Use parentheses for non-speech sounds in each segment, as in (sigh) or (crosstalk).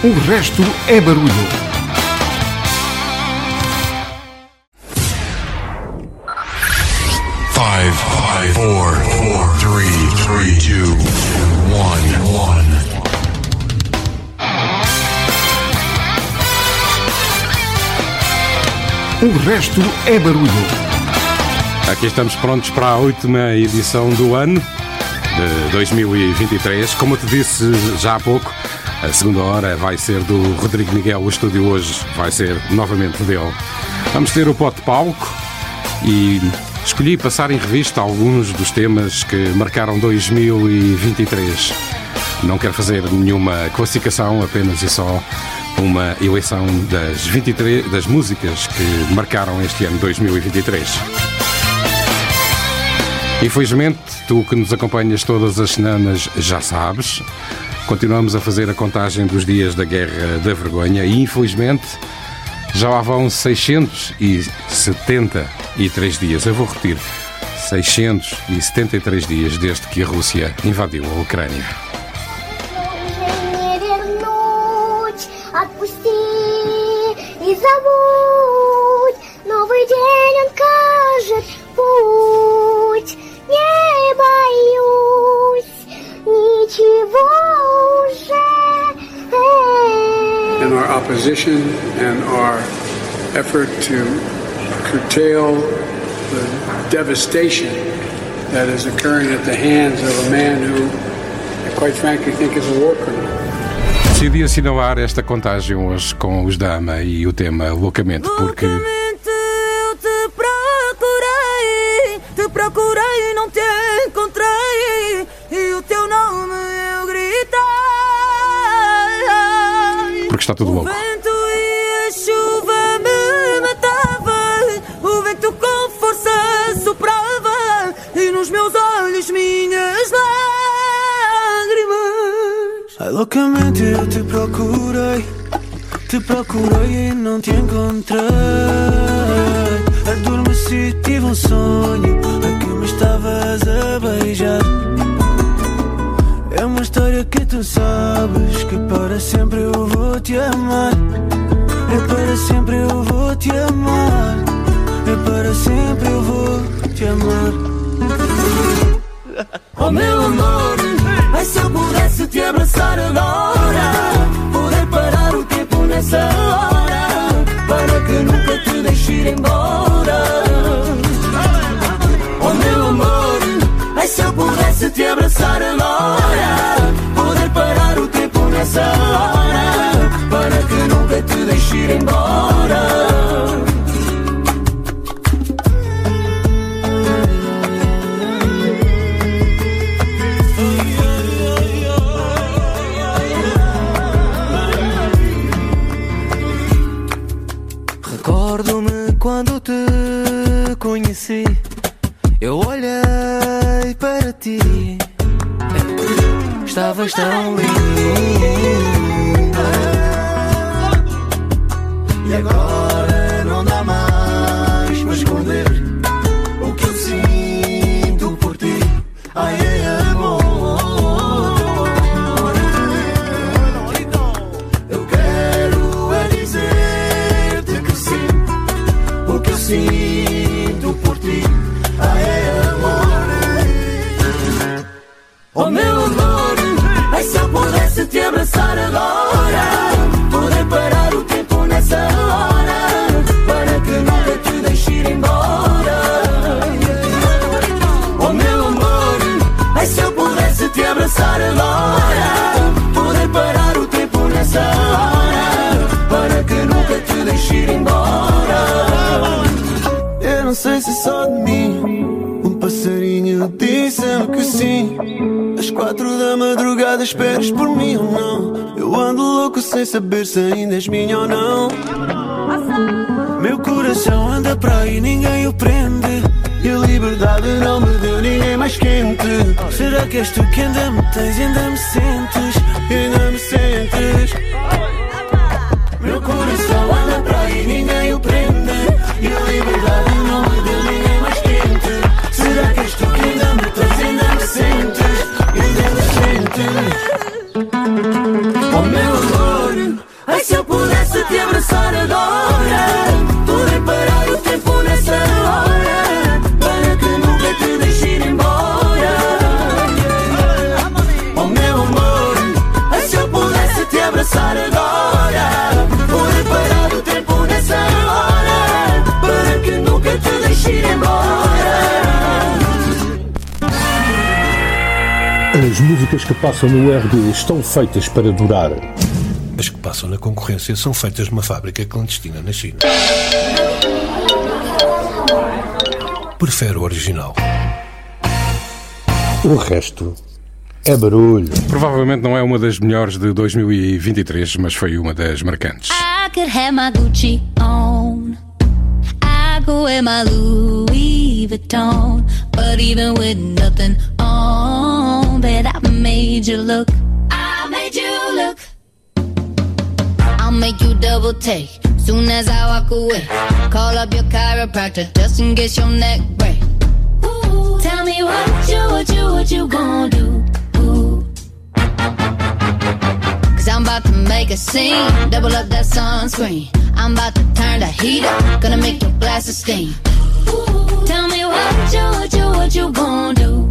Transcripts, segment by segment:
O resto é barulho. Five, five, four, four, three, three, two, one, one. O resto é barulho. Aqui estamos prontos para a última edição do ano de 2023. Como eu te disse já há pouco, a segunda hora vai ser do Rodrigo Miguel. O estúdio hoje vai ser novamente dele. Vamos ter o pote palco e escolhi passar em revista alguns dos temas que marcaram 2023. Não quero fazer nenhuma classificação, apenas e só uma eleição das 23 das músicas que marcaram este ano 2023. Infelizmente, tu que nos acompanhas todas as semanas já sabes, continuamos a fazer a contagem dos dias da Guerra da Vergonha e infelizmente já lá vão 673 dias. Eu vou repetir: 673 dias desde que a Rússia invadiu a Ucrânia. Opposition and our effort to curtail the devastation that is occurring at the hands of a man who, I quite frankly, think is a war criminal. Decidi assinalar esta contagem hoje com os Dama e o tema Loucamente, porque está tudo louco. O vento e a chuva me matavam, o vento com força soprava, e nos meus olhos minhas lágrimas. Ai, loucamente eu te procurei, te procurei e não te encontrei. Adormeci, tive um sonho, a que me estavas a beijar. É uma história que tu sabes que para sempre eu vou te amar. É para sempre eu vou te amar. É para sempre eu vou te amar. (laughs) Oh meu amor, ai se eu pudesse te abraçar agora Poder parar o tempo nessa hora Para que nunca te deixe ir embora pudesse te abraçar agora Poder parar o tempo nessa hora Para que nunca te deixe ir embora Estavas tão linda. Se ainda és minha ou não. Meu coração anda para aí, ninguém o prende. E a liberdade não me deu ninguém mais quente. Será que és tu que ainda me tens e ainda me sentes? Passam no RD estão feitas para durar. As que passam na concorrência são feitas numa fábrica clandestina na China. Prefere o original. O resto é barulho. Provavelmente não é uma das melhores de 2023, mas foi uma das marcantes. I could have my Gucci on. I could wear my Louis Vuitton. But even with nothing you look. I made you look. I'll make you double take soon as I walk away. Call up your chiropractor just in case your neck break. Ooh, tell me what you, what you, what you gonna do? Cause I'm about to make a scene. Double up that sunscreen. I'm about to turn the heat up. Gonna make your glasses steam. Ooh, tell me what you, what you, what you gonna do?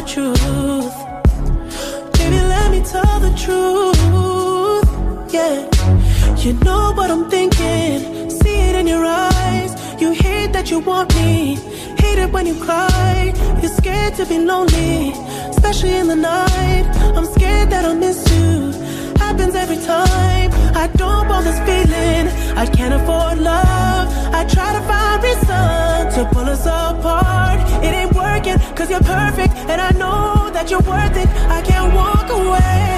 The truth. Baby, let me tell the truth. Yeah. You know what I'm thinking, see it in your eyes. You hate that you want me, hate it when you cry. You're scared to be lonely, especially in the night. I'm scared that I'll miss you. Happens every time. I don't want this feeling. I can't afford love. I try to find reason to pull us apart. Cause you're perfect. And I know that you're worth it. I can't walk away.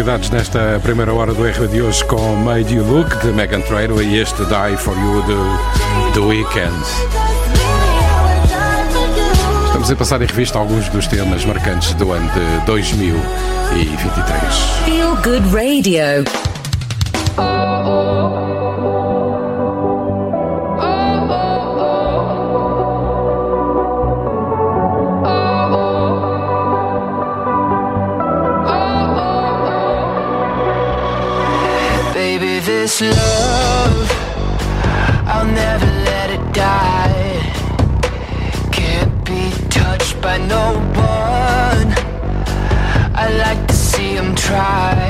novidades nesta primeira hora do R de hoje com Made You Look de Megan Trainor e este Die For You do, do Weekend. Estamos a passar em revista alguns dos temas marcantes do ano de 2023. Feel Good Radio. love I'll never let it die. Can't be touched by no one. I like to see him try.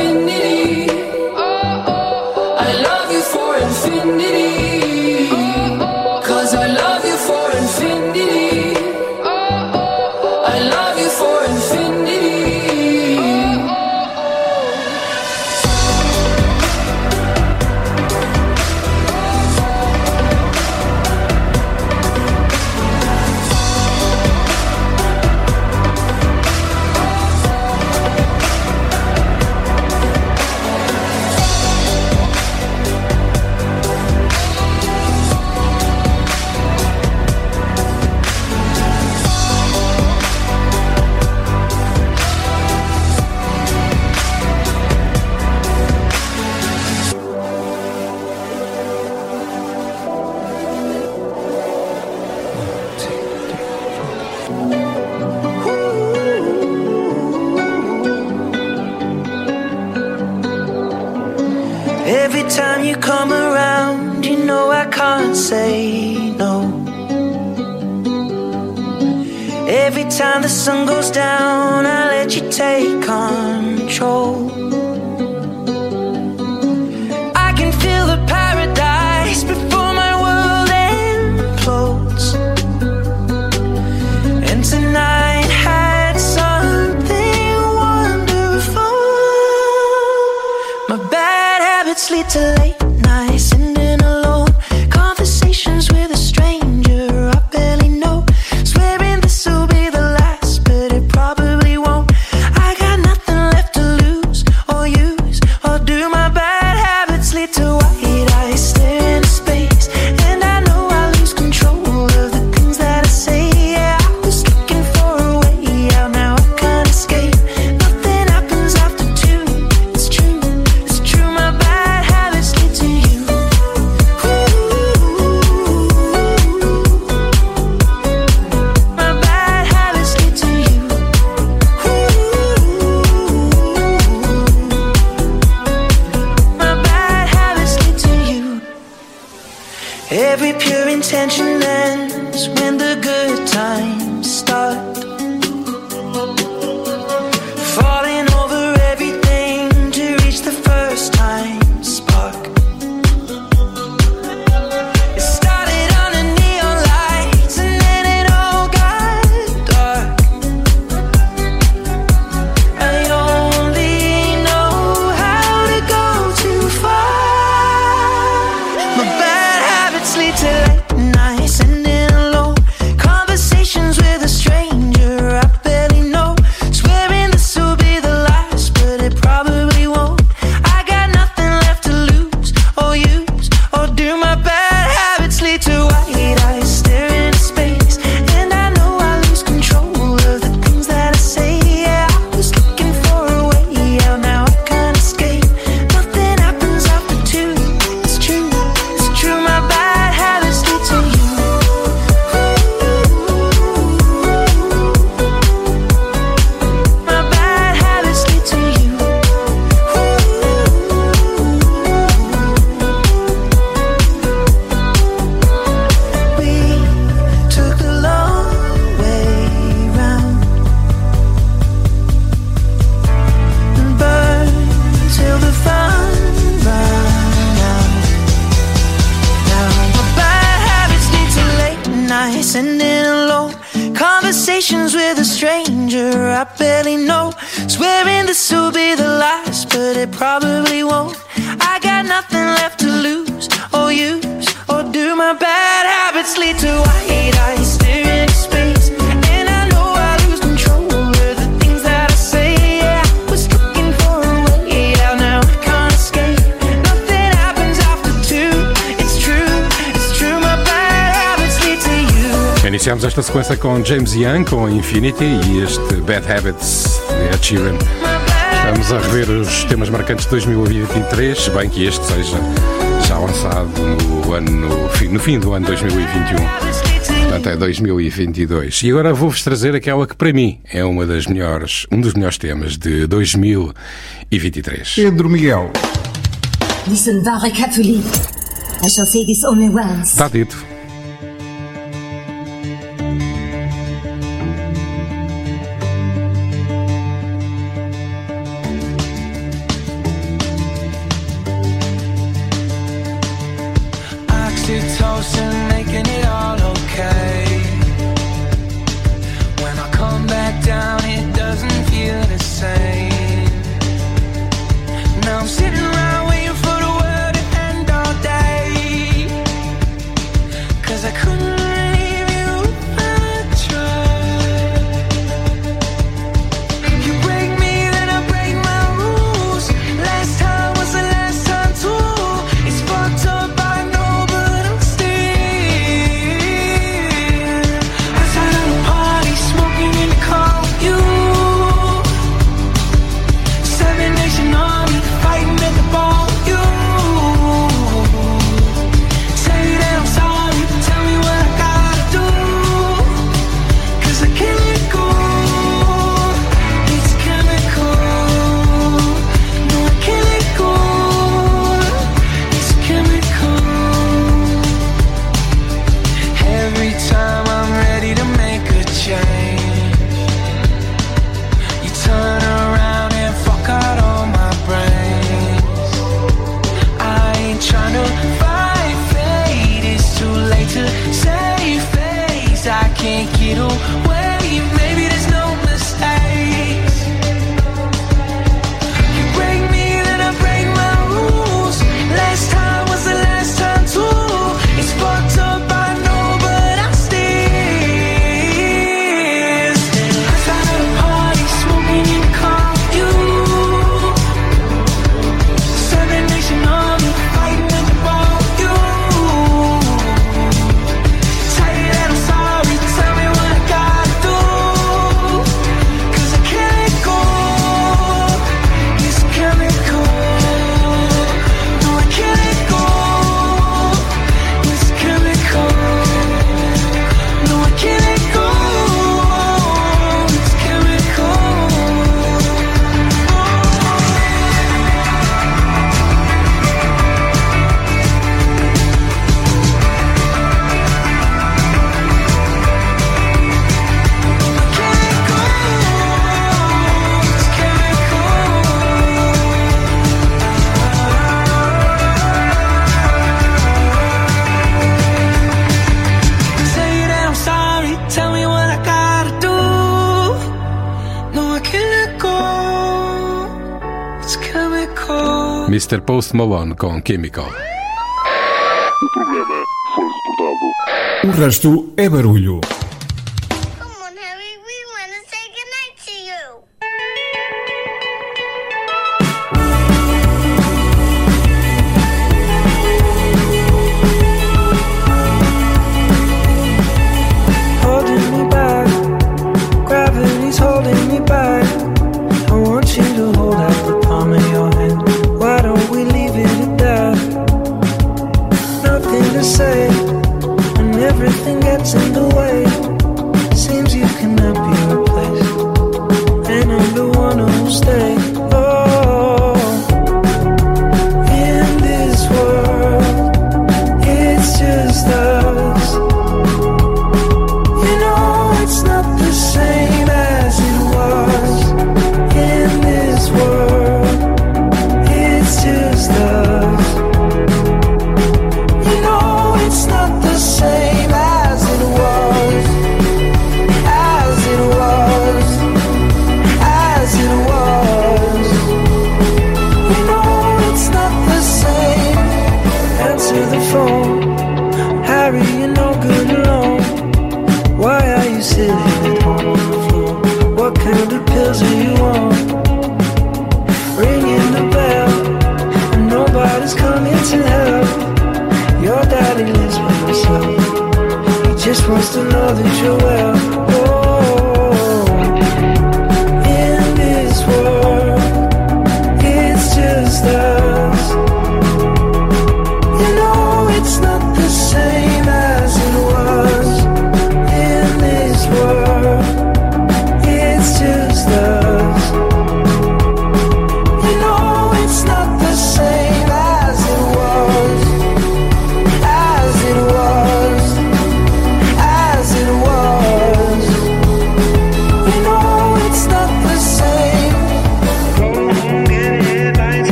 Probably won't. I got nothing left to lose or use or do. My bad habits lead to white eyes staring into space, and I know I lose control of the things that I say. Yeah, I was looking for a way out, now I can't escape. Nothing happens after two. It's true, it's true. My bad habits lead to you. Iniciamos esta sequência com James Young, com Infinity e este Bad Habits de Ed. Estamos a rever os temas marcantes de 2023, se bem que este seja já lançado no, ano, no, fim, no fim do ano 2021. Portanto, é 2022. E agora vou-vos trazer aquela que, para mim, é uma das melhores, um dos melhores temas de 2023. Pedro Miguel. Listen very carefully. I shall say this only once. Está dito. Mr. Post Malone com Chemical. O programa foi reportado. O resto é barulho.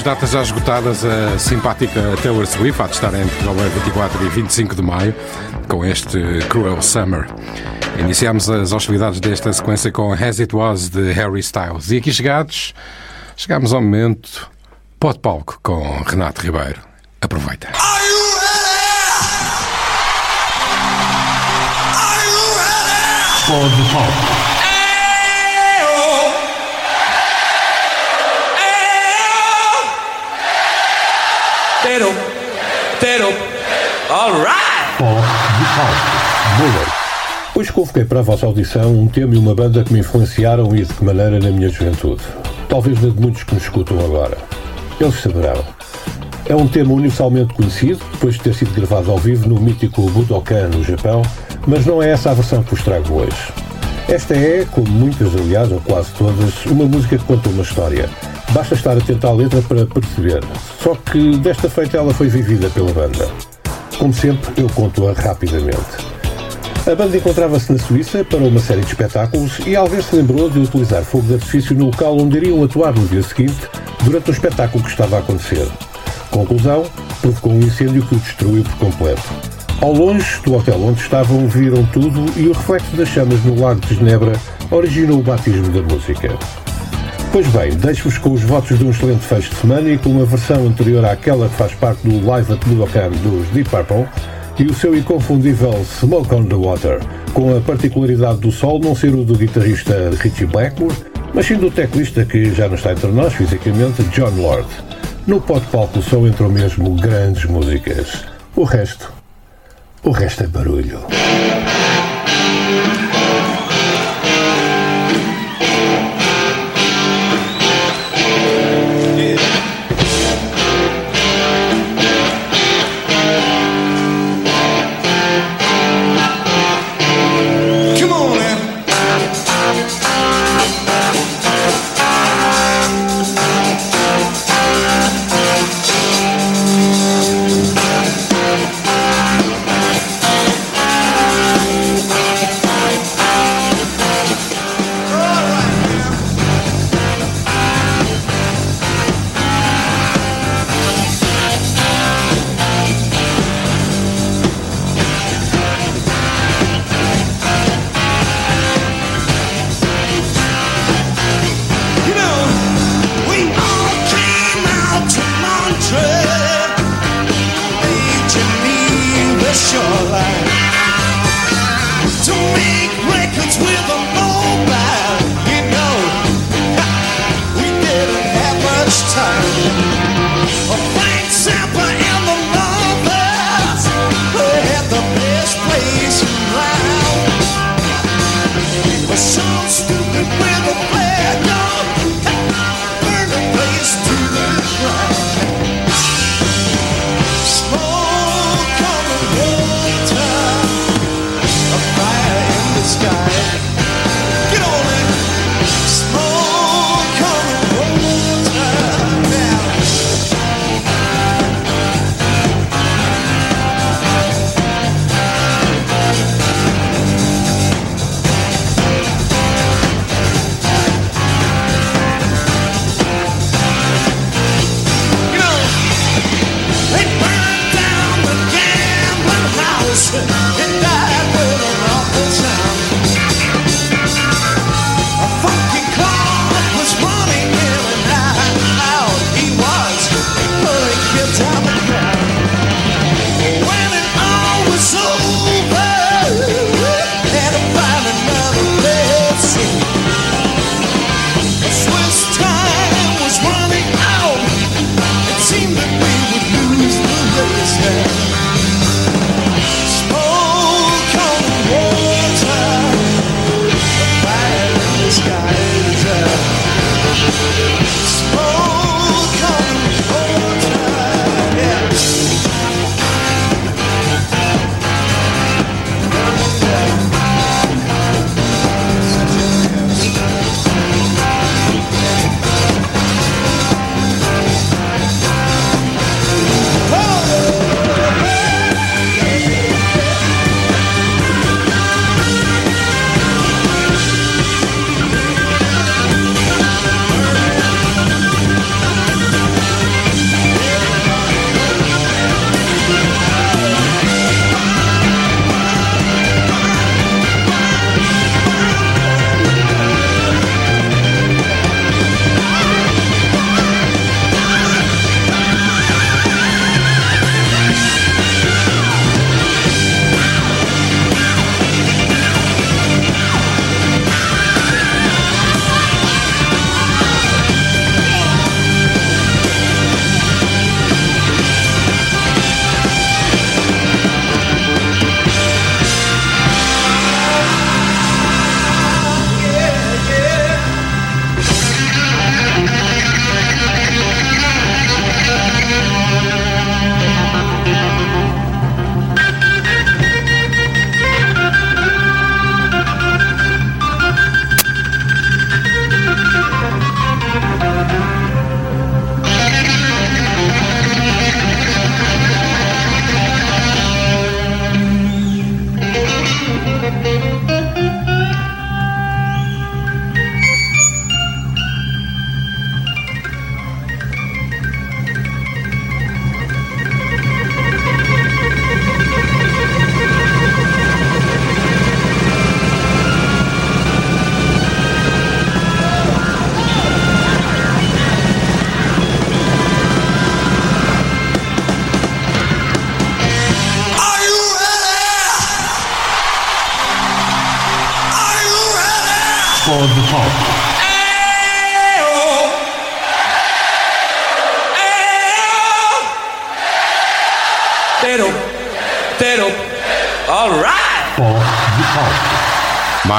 Duas datas já esgotadas, a simpática Taylor Swift, a de estar em Portugal é 24 e 25 de maio, com este Cruel Summer. Iniciamos as hostilidades desta sequência com As It Was de Harry Styles. E aqui chegados, chegamos ao momento pó de palco com Renato Ribeiro. Aproveita. Pó de palco. Pó de palco. Hoje convoquei para a vossa audição um tema e uma banda que me influenciaram e de que maneira na minha juventude. Talvez na de muitos que me escutam agora. Eles saberão. É um tema universalmente conhecido, depois de ter sido gravado ao vivo no mítico Budokan, no Japão, mas não é essa a versão que vos trago hoje. Esta é, como muitas, aliás, ou quase todas, uma música que conta uma história. Basta estar atento à letra para perceber. Só que desta feita ela foi vivida pela banda. Como sempre, eu conto-a rapidamente. A banda encontrava-se na Suíça para uma série de espetáculos e alguém se lembrou de utilizar fogo de artifício no local onde iriam atuar no dia seguinte, durante o espetáculo que estava a acontecer. Conclusão, provocou um incêndio que o destruiu por completo. Ao longe do hotel onde estavam, viram tudo e o reflexo das chamas no lago de Genebra originou o batismo da música. Pois bem, deixo-vos com os votos de um excelente fecho de semana e com uma versão anterior àquela que faz parte do Live at Budokan dos Deep Purple e o seu inconfundível Smoke on the Water, com a particularidade do sol não ser o do guitarrista Richie Blackmore, mas sim do teclista que já não está entre nós fisicamente, John Lord. No pó de palco só entram mesmo grandes músicas. O resto, o resto é barulho.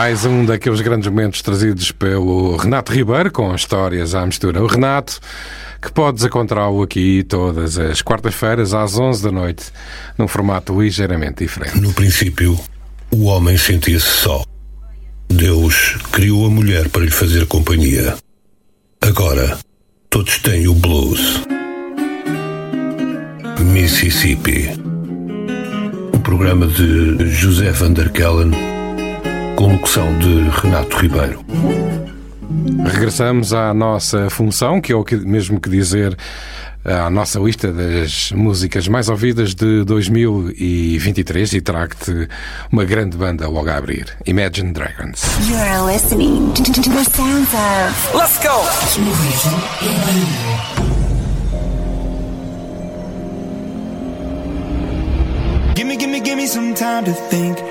Mais um daqueles grandes momentos trazidos pelo Renato Ribeiro com histórias à mistura. O Renato, que podes encontrá-lo aqui todas as quartas-feiras às 11 da noite, num formato ligeiramente diferente. No princípio, o homem sentia-se só. Deus criou a mulher para lhe fazer companhia. Agora, todos têm o blues. Mississippi. Um programa de José Van der Kellen, com locução de Renato Ribeiro. Regressamos à nossa função, que é o que, mesmo que dizer à nossa lista das músicas mais ouvidas de 2023 e trago-te uma grande banda logo a abrir, Imagine Dragons. You're listening to, the sounds of. Let's go! Gimme, gimme, gimme some time to think.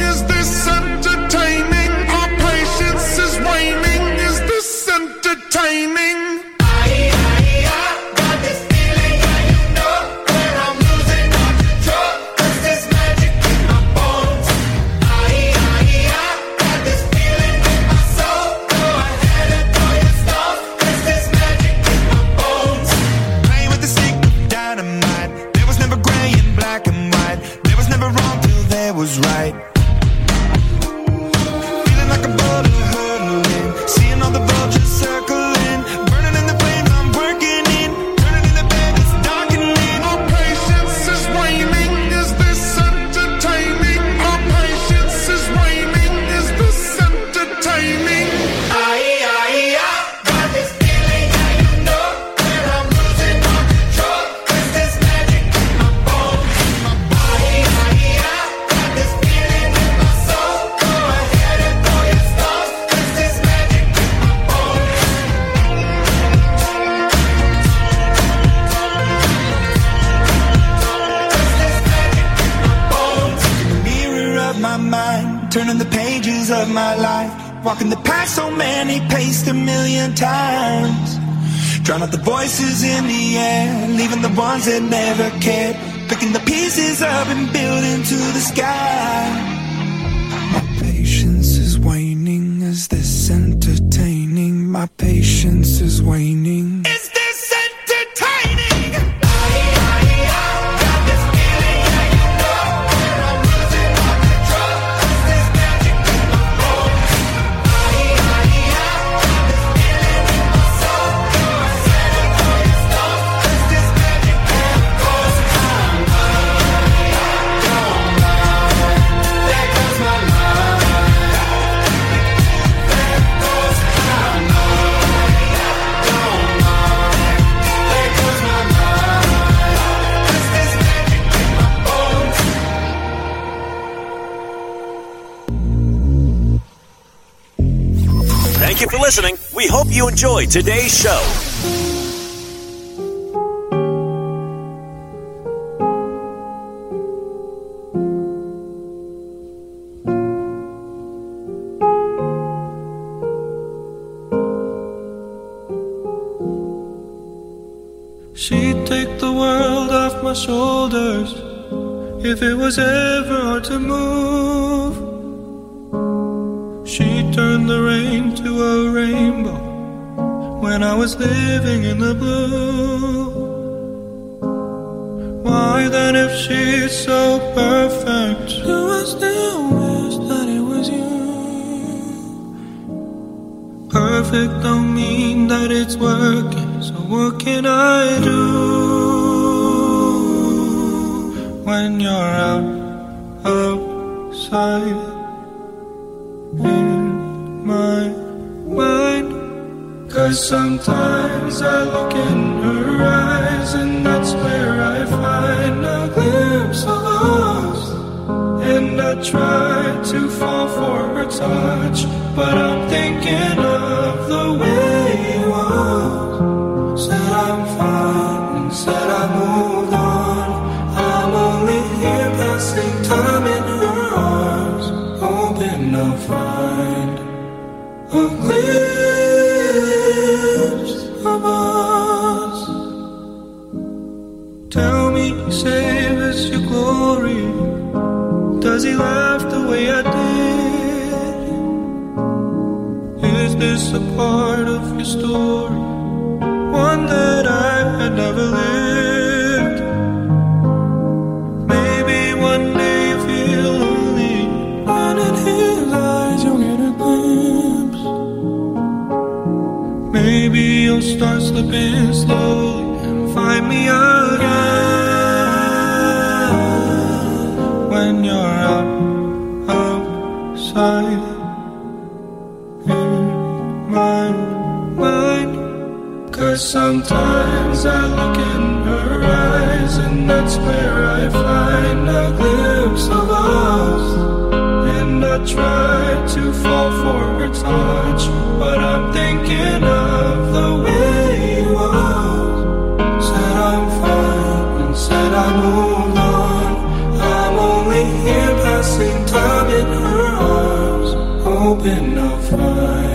back and ones that never cared, picking the pieces up and building to the sky. Enjoyed today's show. She'd take the world off my shoulders if it was ever hard to move. Living in the blue. slipping slowly and find me again when you're out outside in my mind. Cause sometimes I look in her eyes, and that's where I find a glimpse of us. And I try to fall for her touch, but I'm thinking of the open, I'll find.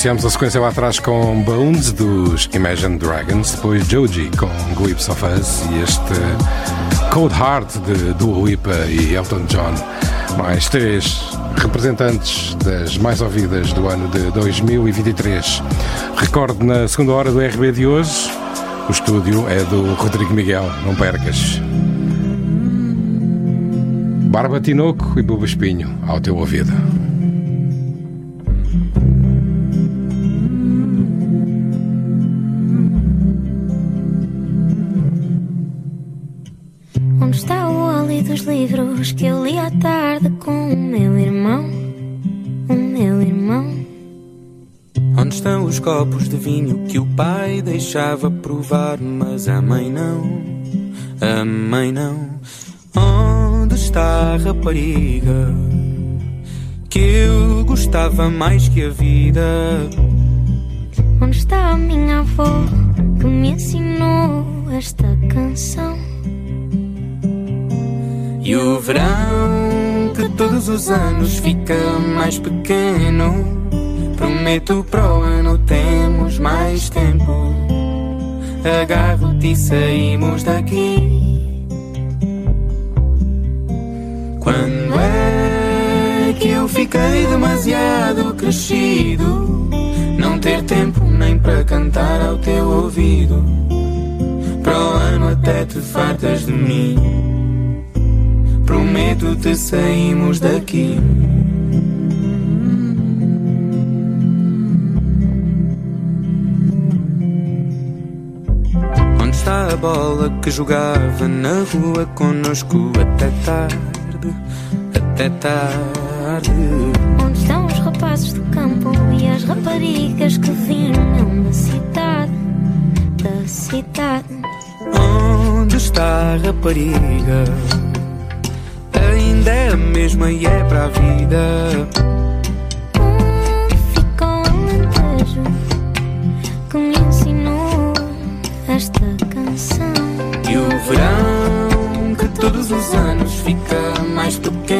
Iniciamos a sequência lá atrás com Bones dos Imagine Dragons, depois Joji com Glimpse of Us e este Cold Heart de Dua Lipa e Elton John. Mais três representantes das mais ouvidas do ano de 2023. Recorde na segunda hora do RB de hoje, o estúdio é do Rodrigo Miguel, não percas. Barba Tinoco e Buba Espinho, ao teu ouvido. Pai deixava provar, mas a mãe não? A mãe não. Onde está a rapariga que eu gostava mais que a vida? Onde está a minha avó que me ensinou esta canção? E o verão que todos os anos fica mais pequeno. Prometo para o ano temos mais tempo. Agarro-te e saímos daqui. Quando é que eu fiquei demasiado crescido? Não ter tempo nem para cantar ao teu ouvido. Para o ano até te fartas de mim. Prometo-te saímos daqui. A bola que jogava na rua conosco até tarde? Até tarde. Onde estão os rapazes do campo e as raparigas que vinham da cidade? Da cidade. Onde está a rapariga? Ainda é a mesma e é para a vida. Verão que todos os anos fica mais pequeno.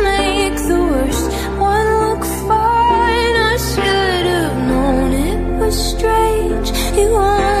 strange. You are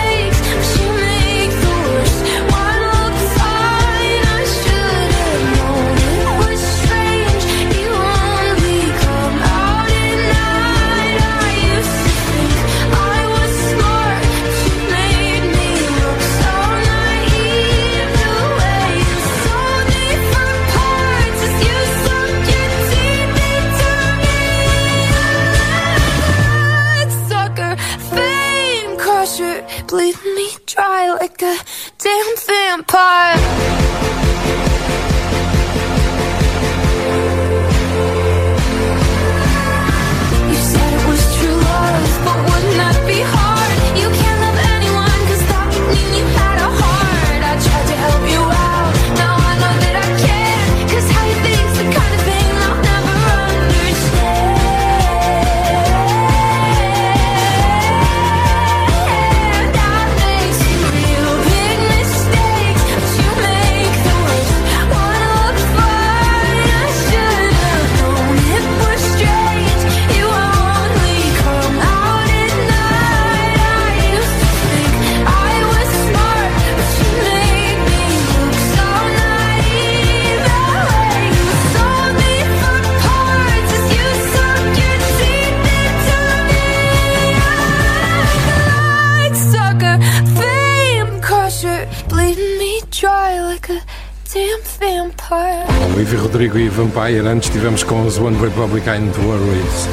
vampire. Olivia Rodrigo e Vampire, antes estivemos com os One Republic and Worries.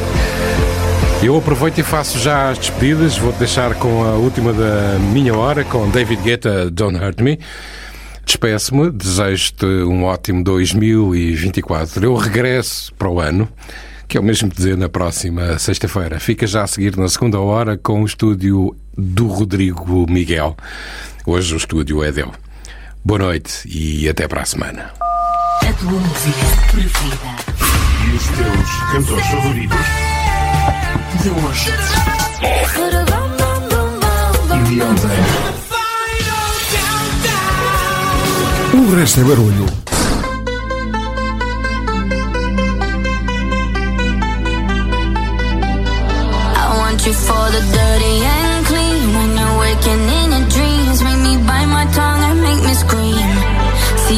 Eu aproveito e faço já as despedidas, vou-te deixar com a última da minha hora, com David Guetta, Don't Hurt Me. Despeço-me, desejo-te um ótimo 2024. Eu regresso para o ano, que é o mesmo dizer na próxima sexta-feira. Fica já a seguir na segunda hora com o estúdio do Rodrigo Miguel. Hoje o estúdio é dele. Boa noite e até para a semana. A tua música preferida. E os teus cantores favoritos? De hoje. E de ontem? O resto é barulho. I want you for the dirty and clean. When you're waking in your dreams, make me bite my tongue and make me scream.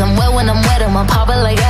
I'm wet when I'm wet, I'm a popper like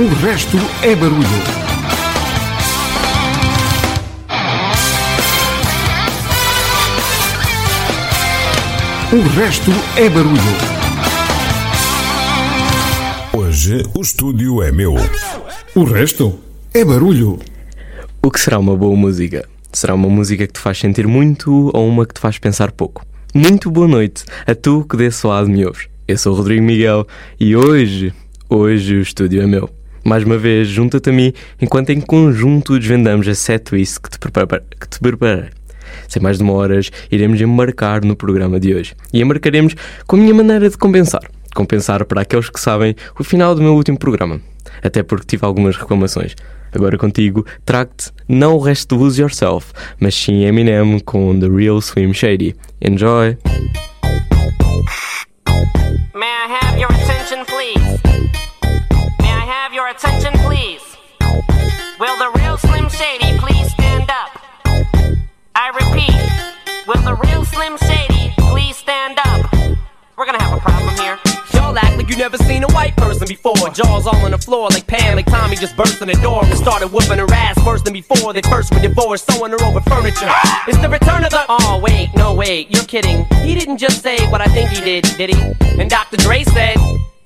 O resto é barulho. O resto é barulho. Hoje o estúdio é meu. O resto é barulho. O que será uma boa música? Será uma música que te faz sentir muito ou uma que te faz pensar pouco? Muito boa noite a tu que desse lado me ouves. Eu sou o Rodrigo Miguel e hoje, hoje o estúdio é meu. Mais uma vez, junta-te a mim enquanto em conjunto desvendamos a setlist que te prepara- que te preparei. Sem mais demoras, iremos embarcar no programa de hoje. E embarcaremos com a minha maneira de compensar. Compensar para aqueles que sabem o final do meu último programa. Até porque tive algumas reclamações. Agora contigo, trago-te não o resto do Lose Yourself, mas sim Eminem com The Real Slim Shady. Enjoy! May I have your attention, please? Have your attention, please? Will the real Slim Shady please stand up? I repeat, will the real Slim Shady please stand up? We're gonna have a problem here. Y'all act like you never seen a white person before. Jaws all on the floor like Pam, like Tommy just burst in the door and started whooping her ass worse than before. They first were divorced, sewing her over furniture. It's the return of the. Oh, wait, no, wait, you're kidding. He didn't just say what I think he did, did he? And Dr. Dre said.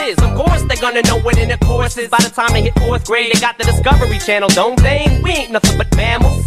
is. Of course, they're gonna know what intercourse is. By the time they hit fourth grade, they got the Discovery Channel, don't they? We ain't nothing but mammals.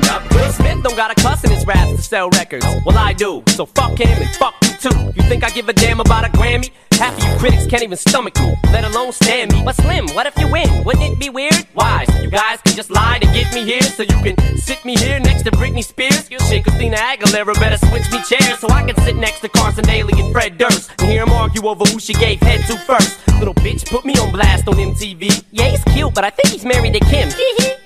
Will Smith don't got a cuss in his raps to sell records. Well, I do. So fuck him and fuck you too. You think I give a damn about a Grammy? Half of you critics can't even stomach me, let alone stand me. But Slim, what if you win? Wouldn't it be weird? Why? So you guys can just lie to get me here, so you can sit me here next to Britney Spears. Shit, Christina Aguilera better switch me chairs so I can sit next to Carson Daly and Fred Durst and hear them argue over who she gave head to first. Little bitch put me on blast on MTV. Yeah, he's cute, but I think he's married to Kim. (laughs)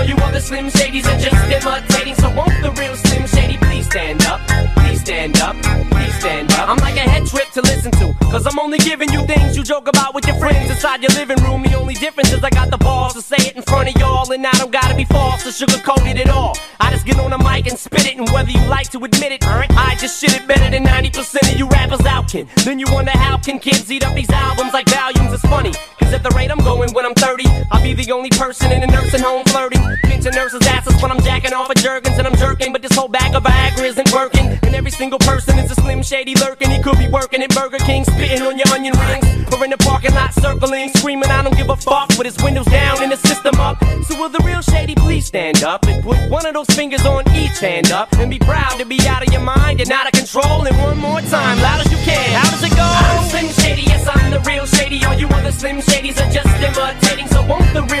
All you other Slim Shadys are just imitating, so won't the real Slim Shady please stand up? Please stand up, please stand up. I'm like a head trip to listen to, cause I'm only giving you things you joke about with your friends inside your living room. The only difference is I got the balls to say it in front of y'all, and I don't gotta be false or sugarcoat it at all. I just get on the mic and spit it, and whether you like to admit it, I just shit it better than 90% of you rappers out can. Then you wonder how can kids eat up these albums like volumes? It's funny, cause at the rate I'm going when I'm 30, I'll be the only person in a nursing home flirting. Pinching nurses' asses when I'm jacking off of Jergens and I'm jerking, but this whole bag of Viagra isn't working. And every single person is a slim shady lurking. He could be working at Burger King, spitting on your onion rings, or in the parking lot circling, screaming, I don't give a fuck, with his windows down and the system up. So will the real shady please stand up and put one of those fingers on each hand up and be proud to be out of your mind and out of control. And one more time, loud as you can. How does it go? I'm Slim Shady, yes, I'm the real shady. All you other Slim Shadys are just imitating. So won't the real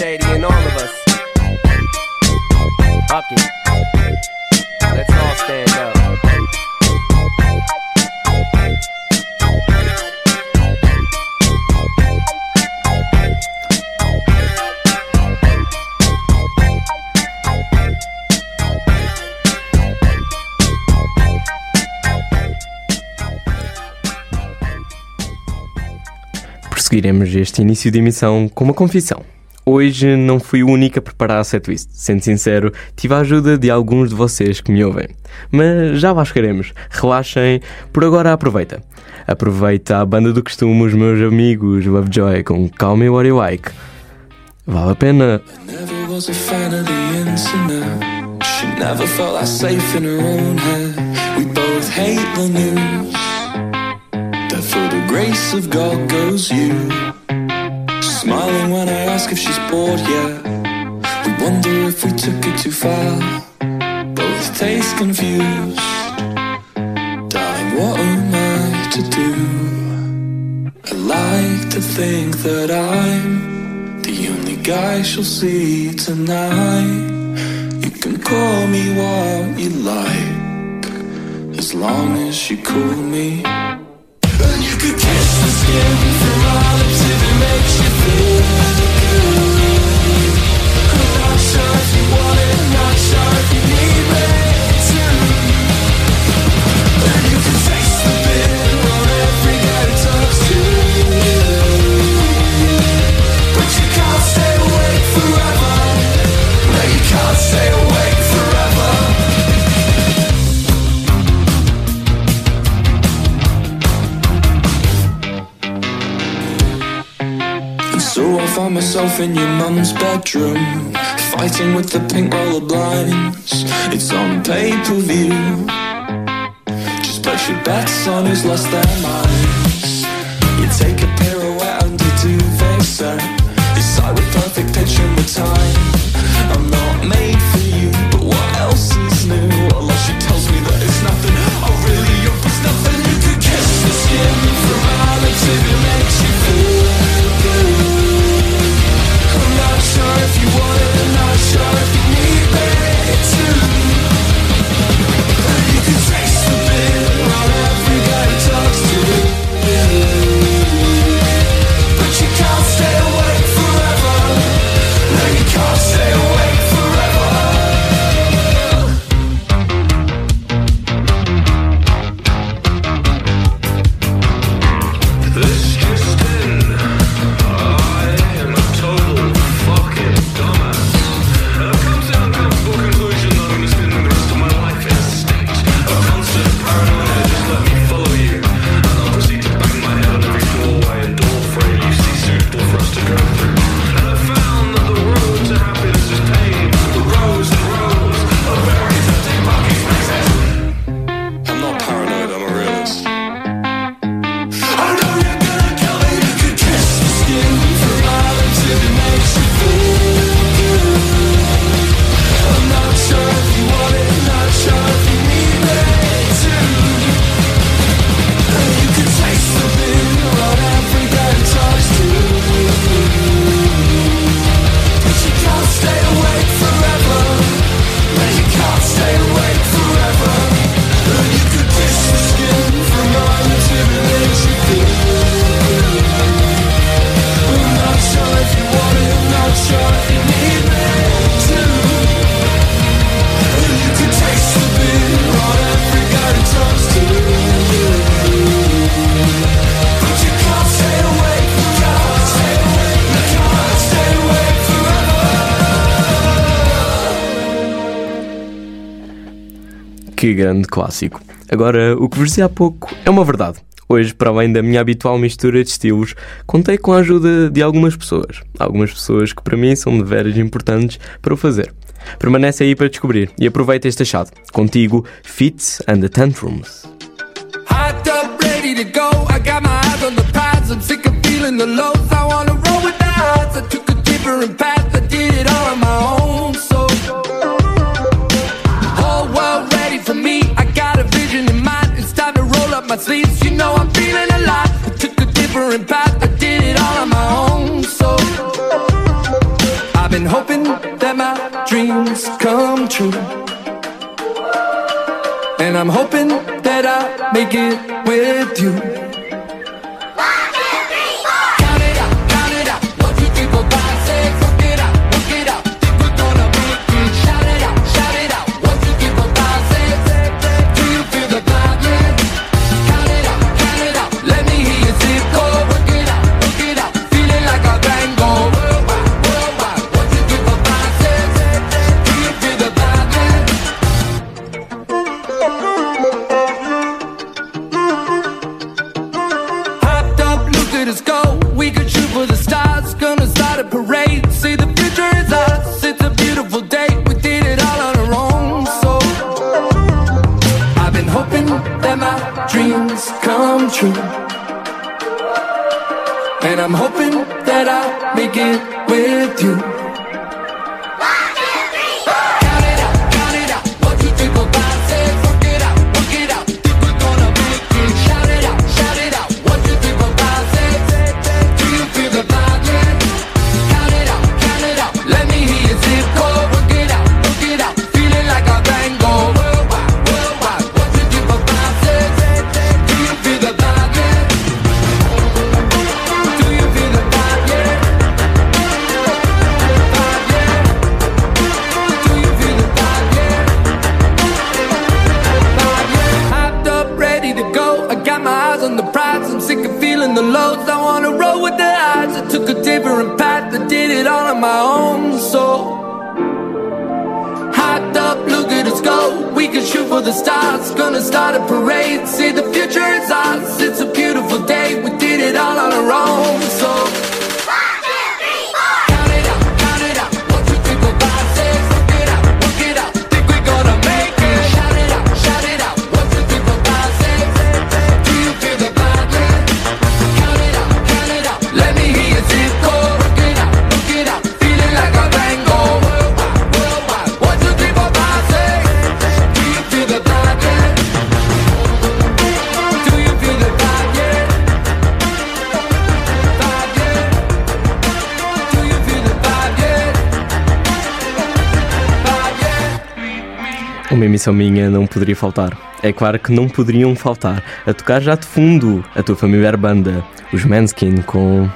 shady in all of us. Fuck it. Let's all stand up. Prosseguiremos este início de emissão com uma confissão. Hoje não fui o único a preparar a setlist. Sendo sincero, tive a ajuda de alguns de vocês que me ouvem. Mas já lá chegaremos. Relaxem, por agora aproveita. Aproveita a banda do costume, os meus amigos Lovejoy com Call Me What You Like. Vale a pena. Grace of God goes you. Smiling when I ask if she's bored yet. We wonder if we took it too far. Both taste confused. Darling, what am I to do? I like to think that I'm the only guy she'll see tonight. You can call me what you like, as long as you call me. And you could kiss the skin Sure if you want it, not sure if you. Find myself in your mum's bedroom, fighting with the pink roller blinds. It's on pay per view. Just place your bets on who's lost their minds. You take a pirouette a duvet set. Decide with perfect pitch and with time. Grande clássico. Agora, o que vos dizia há pouco é uma verdade. Hoje, para além da minha habitual mistura de estilos, contei com a ajuda de algumas pessoas. Algumas pessoas que para mim são de veras importantes para o fazer. Permanece aí para descobrir e aproveita este achado. Contigo, Fits and the Tantrums. Hot up, ready to go. I got my eyes on the prize. I'm sick of feeling the lows. I wanna roll with the odds. I took a. sleeves, you know I'm feeling alive. I took a different path, I did it all on my own. So I've been hoping that my dreams come true. And I'm hoping that I make it with you. true. And I'm hoping that I make it with you. starts, gonna start a parade. See the uma emissão minha não poderia faltar. É claro que não poderiam faltar. A tocar já de fundo a tua familiar banda, os Manskin com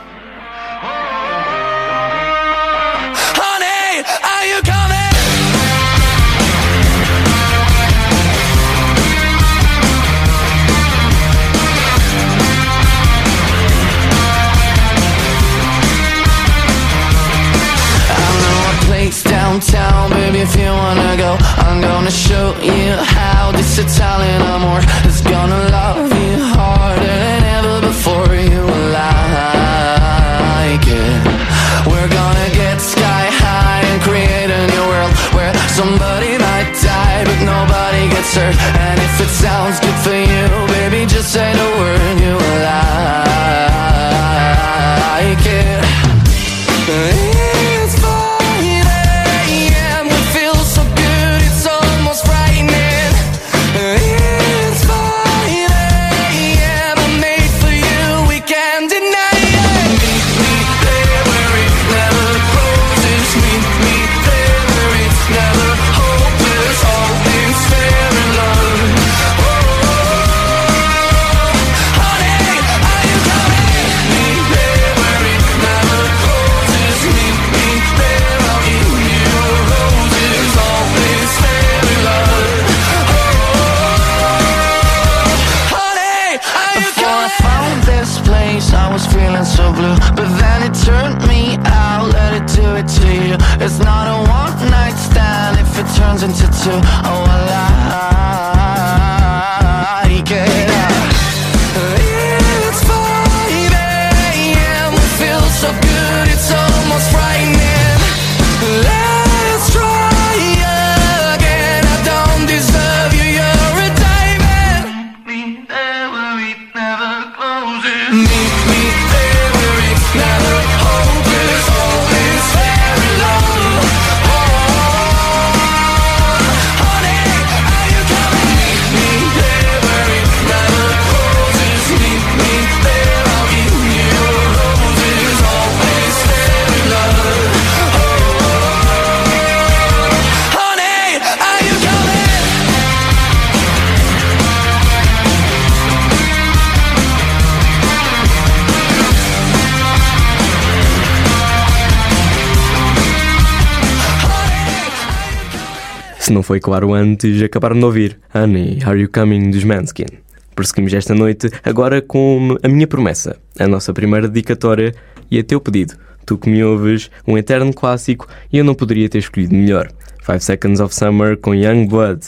Se não foi claro antes, acabaram de ouvir Honey, Are You Coming dos Manskin. Prosseguimos esta noite agora com a minha promessa, a nossa primeira dedicatória e a teu pedido. Tu que me ouves, um eterno clássico e eu não poderia ter escolhido melhor. 5 Seconds of Summer com Young Blood.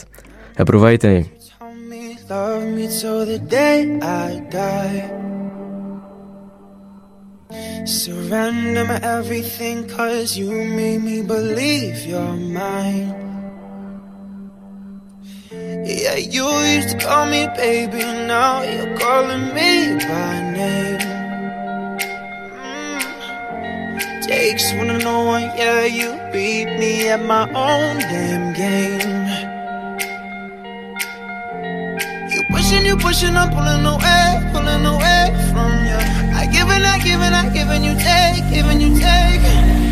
Aproveitem! Surrender my everything, cause you made me believe you're mine. Yeah, you used to call me baby, now you're calling me by name. Mm. Takes one to know one, yeah, you beat me at my own damn game. You pushing, you pushing, I'm pulling away, pulling away from you. I give I give I give you take, giving you take.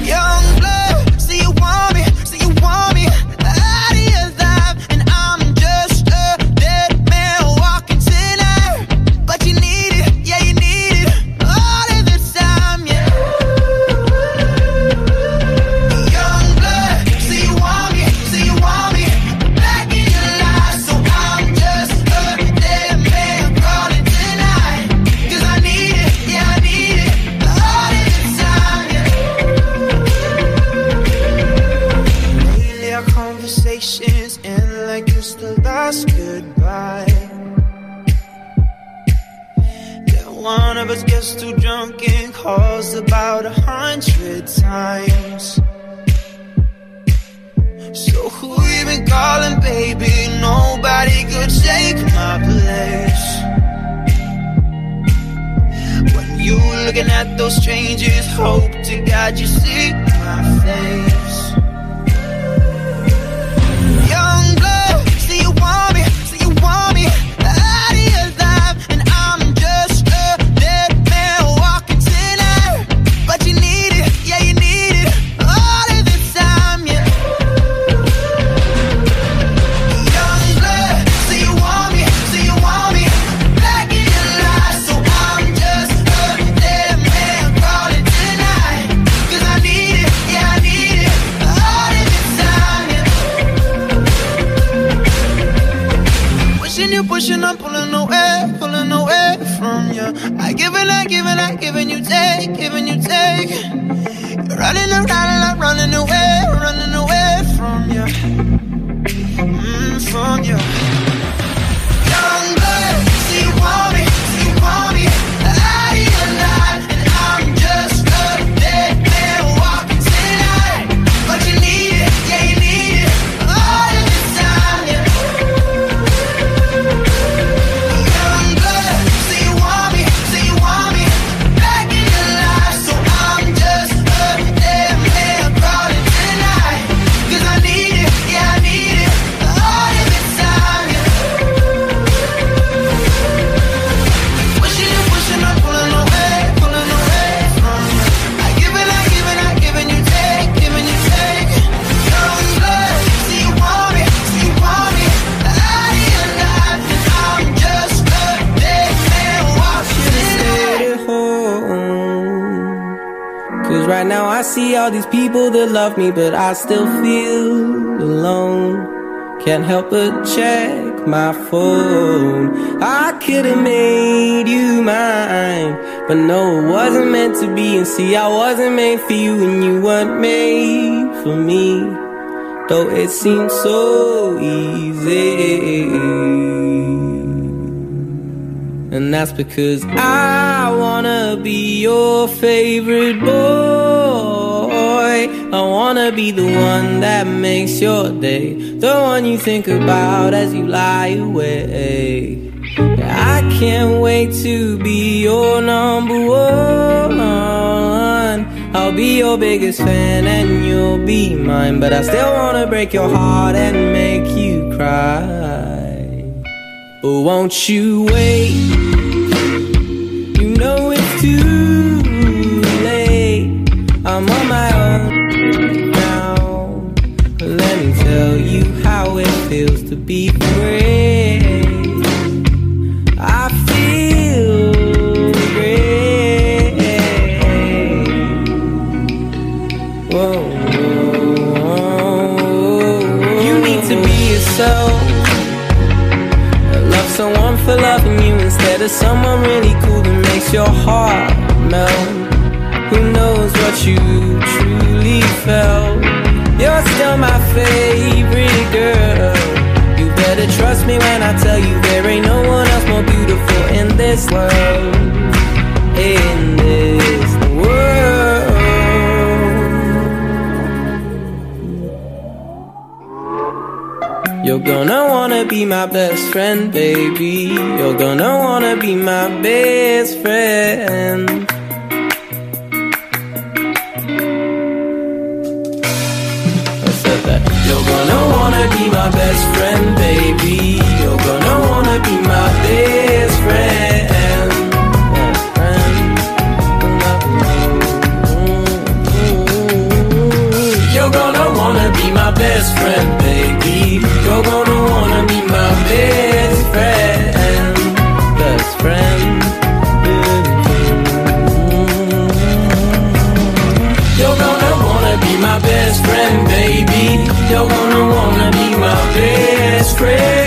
Young blood, see you want me, see you want me. Us too drunk and calls about a hundred times. So who been calling, baby? Nobody could take my place. When you looking at those strangers, hope to God you see my face. Young blood, see you want me, see you want me. I give and I give and I give and you take, giving you take. You're running around and I'm running away, running away from you, mm, from you. I see all these people that love me, but I still feel alone. Can't help but check my phone. I could've made you mine, but no, it wasn't meant to be. And see, I wasn't made for you, and you weren't made for me. Though it seemed so easy. And that's because I wanna be your favorite boy. I wanna be the one that makes your day, the one you think about as you lie awake. I can't wait to be your number one. I'll be your biggest fan and you'll be mine. But I still wanna break your heart and make you cry. But won't you wait? Be free. I feel great. Whoa, whoa, whoa. You need to be yourself. Love someone for loving you instead of someone really cool that makes your heart melt. Who knows what you truly felt? You're still my favorite girl. Better trust me when I tell you there ain't no one else more beautiful in this world. In this world. You're gonna wanna be my best friend, baby. You're gonna wanna be my best friend. You're gonna wanna be my best friend, baby. You're gonna wanna be my best friend. You're gonna wanna be my best friend, baby. You're gonna wanna be my best spread.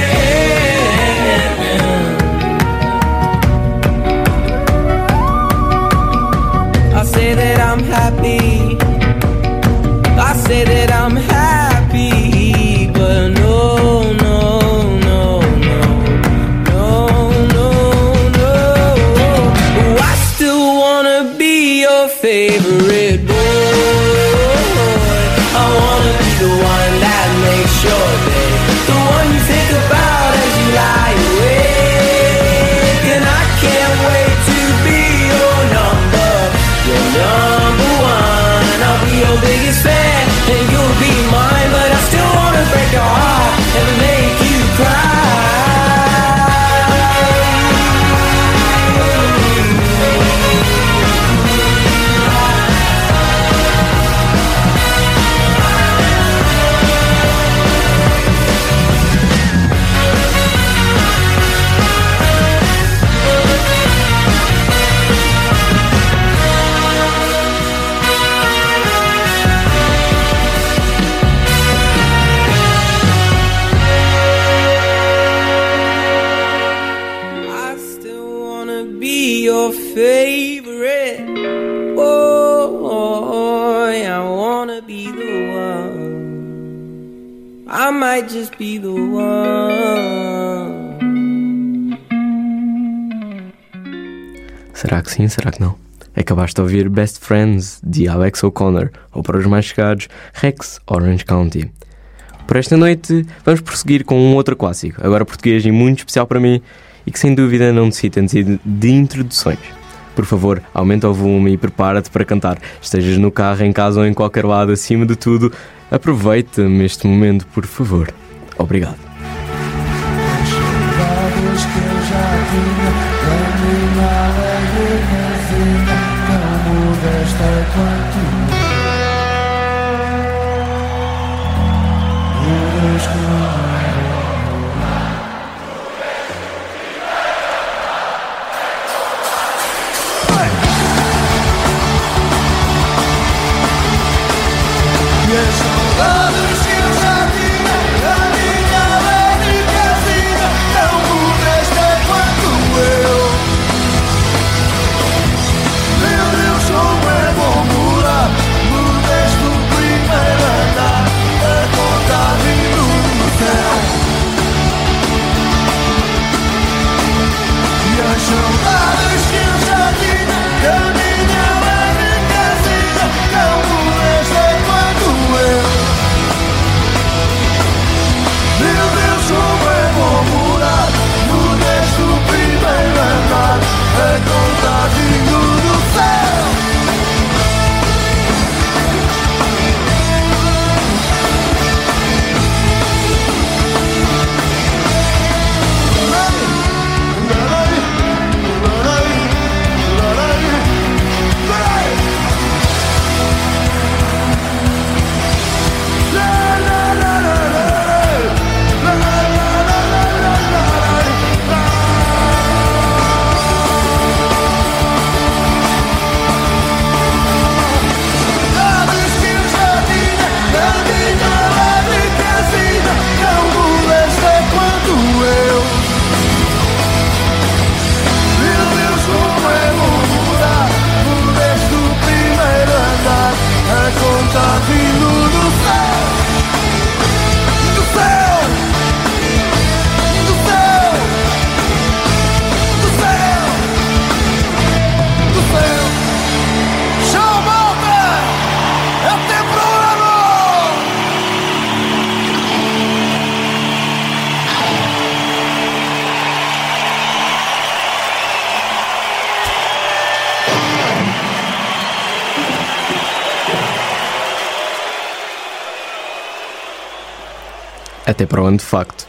Sim? Será que não? Acabaste de ouvir Best Friends de Alex O'Connor, ou para os mais chegados, Rex Orange County. Por esta noite, vamos prosseguir com um outro clássico, agora português e muito especial para mim, e que sem dúvida não necessita de introduções. Por favor, aumenta o volume e prepara-te para cantar. Estejas no carro, em casa ou em qualquer lado, acima de tudo, aproveita-me este momento, por favor. Obrigado. até para onde de facto.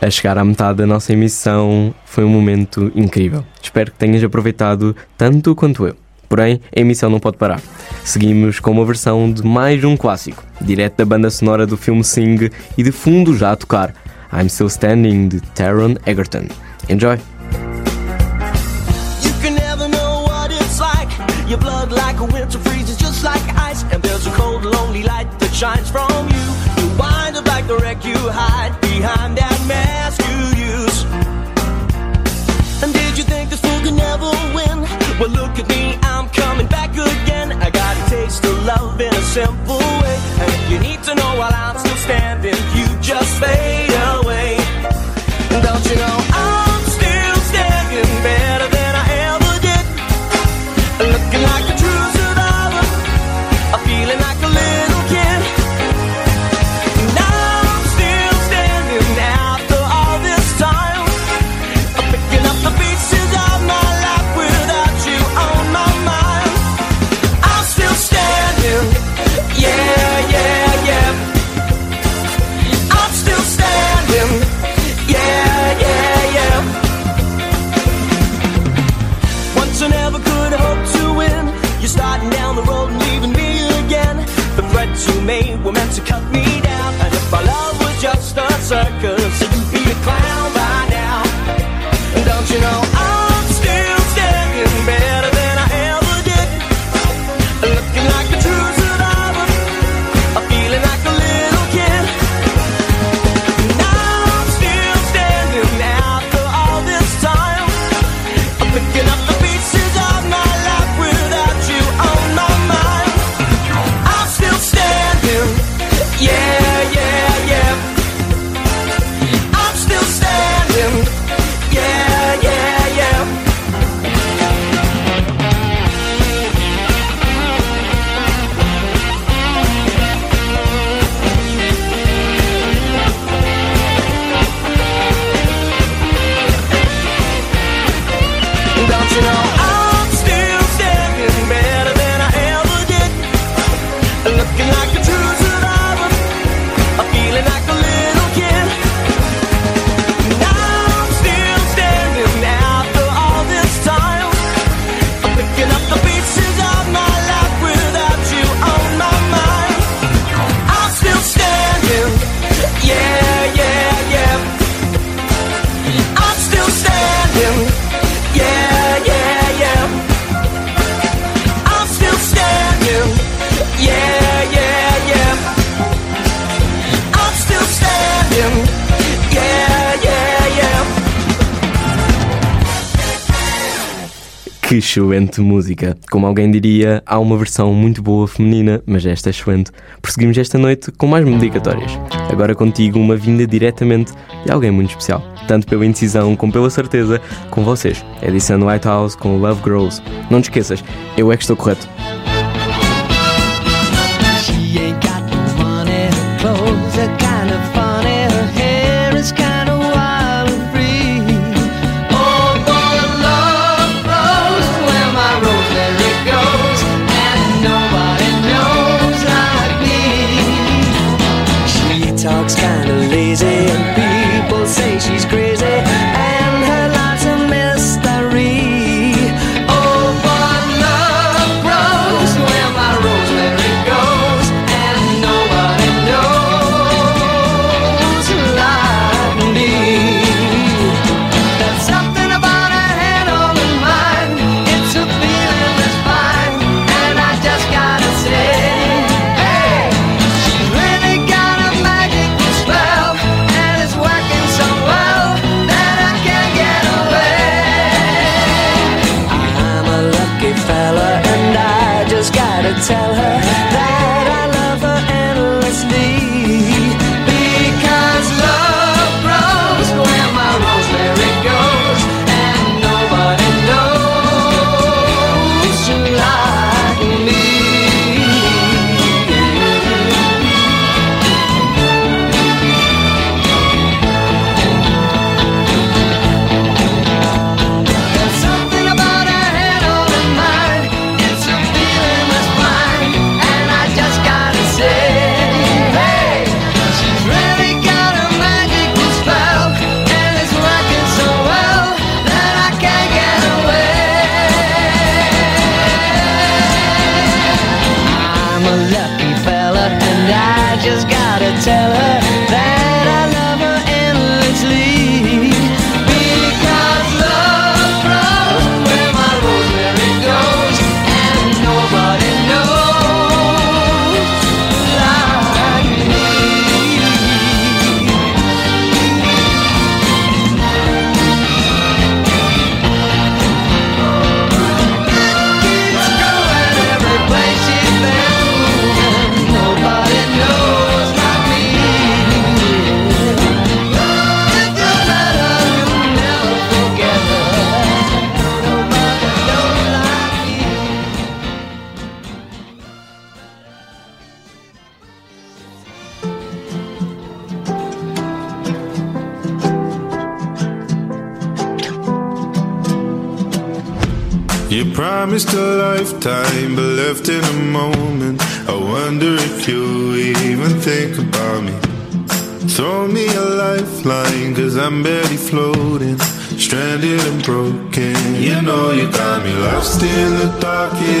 A chegar à metade da nossa emissão foi um momento incrível. Espero que tenhas aproveitado tanto quanto eu. Porém, a emissão não pode parar. Seguimos com uma versão de mais um clássico, direto da banda sonora do filme Sing e de fundo já a tocar I'm Still Standing de Taron Egerton. Enjoy! shines from behind that mask you use. And did you think this fool could never win? Well, look at me, I'm coming back again. I got a taste of love in a simple excelente música. Como alguém diria, há uma versão muito boa feminina, mas esta é excelente. Prosseguimos esta noite com mais medicatórias. Agora contigo uma vinda diretamente de alguém muito especial. Tanto pela indecisão como pela certeza, com vocês. Edição Lighthouse com Love Grows. Não te esqueças, eu é que estou correto.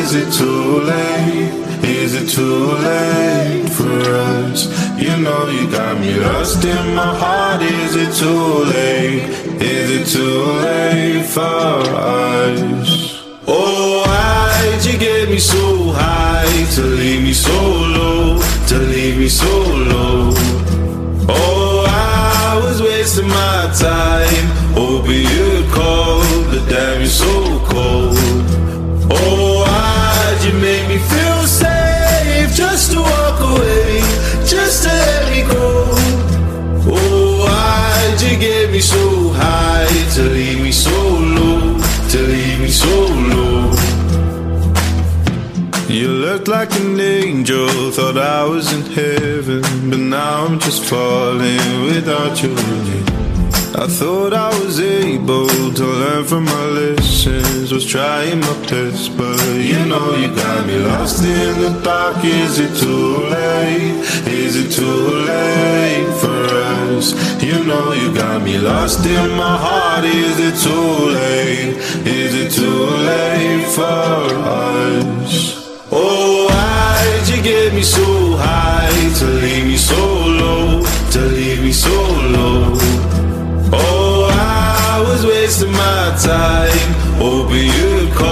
Is it too late? Is it too late for us? You know you got me lost in my heart. Is it too late? Is it too late for us? Oh, why'd you get me so angel, thought I was in heaven, but now I'm just falling without you. I thought I was able to learn from my lessons, was trying my best, but you know you got me lost in the dark. Is it too late? Is it too late for us? You know you got me lost in my heart. Is it too late? Is it too late for us? Oh, get me so high to leave me so low, to leave me so low? Oh, I was wasting my time, hoping you'd call,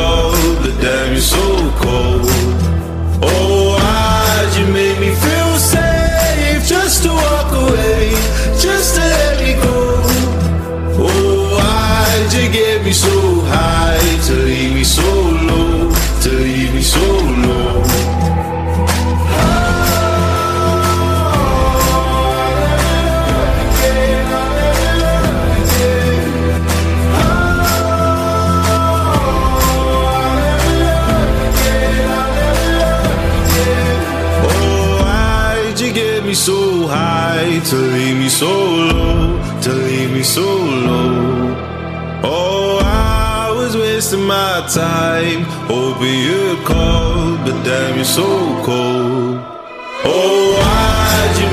so low, to leave me so low? Oh, I was wasting my time, hoping you'd call, but damn, you're so cold. Oh, why'd you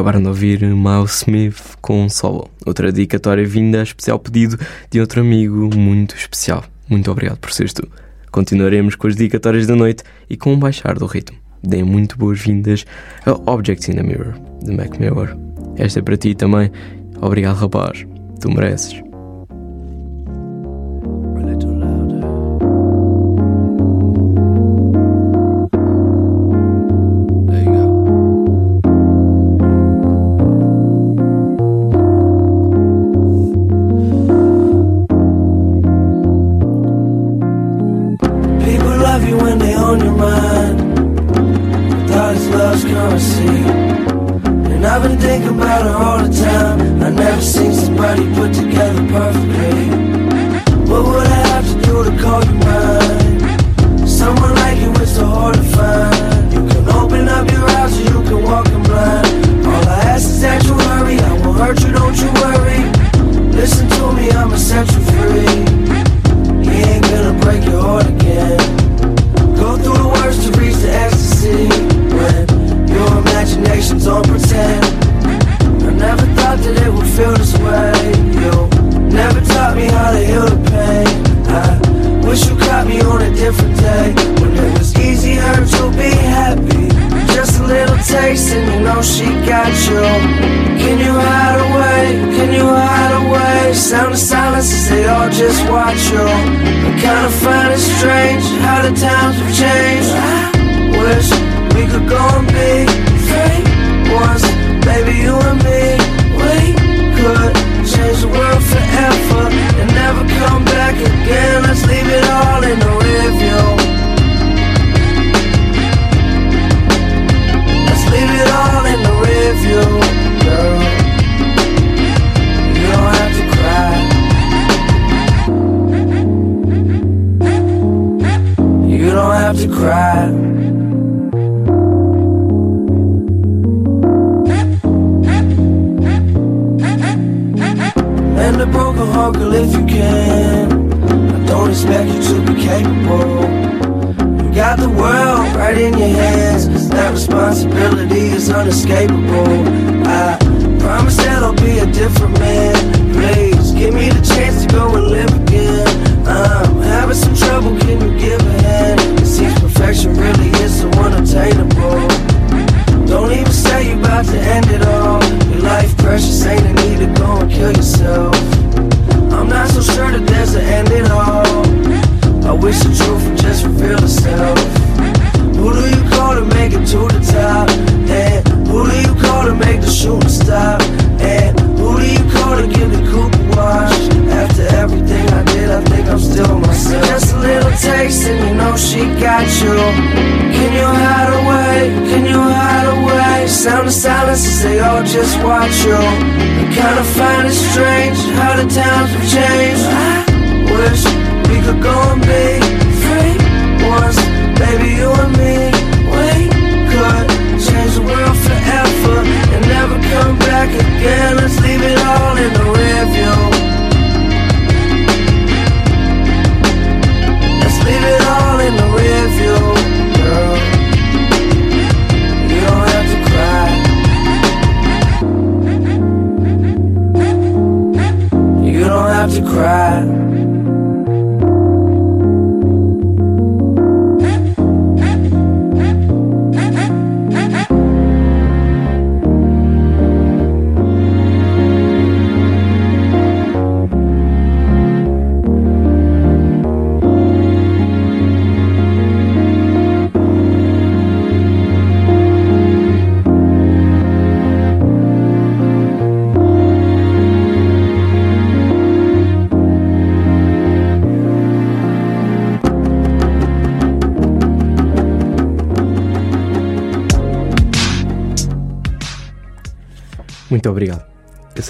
Acabaram de ouvir Miles Smith com um solo. Outra dedicatória vinda a especial pedido de outro amigo muito especial. Muito obrigado por seres tu. Continuaremos com as dedicatórias da noite e com o baixar do ritmo. Deem muito boas-vindas a Objects in the Mirror, de Mac Miller. Esta é para ti também. Obrigado, rapaz. Tu mereces.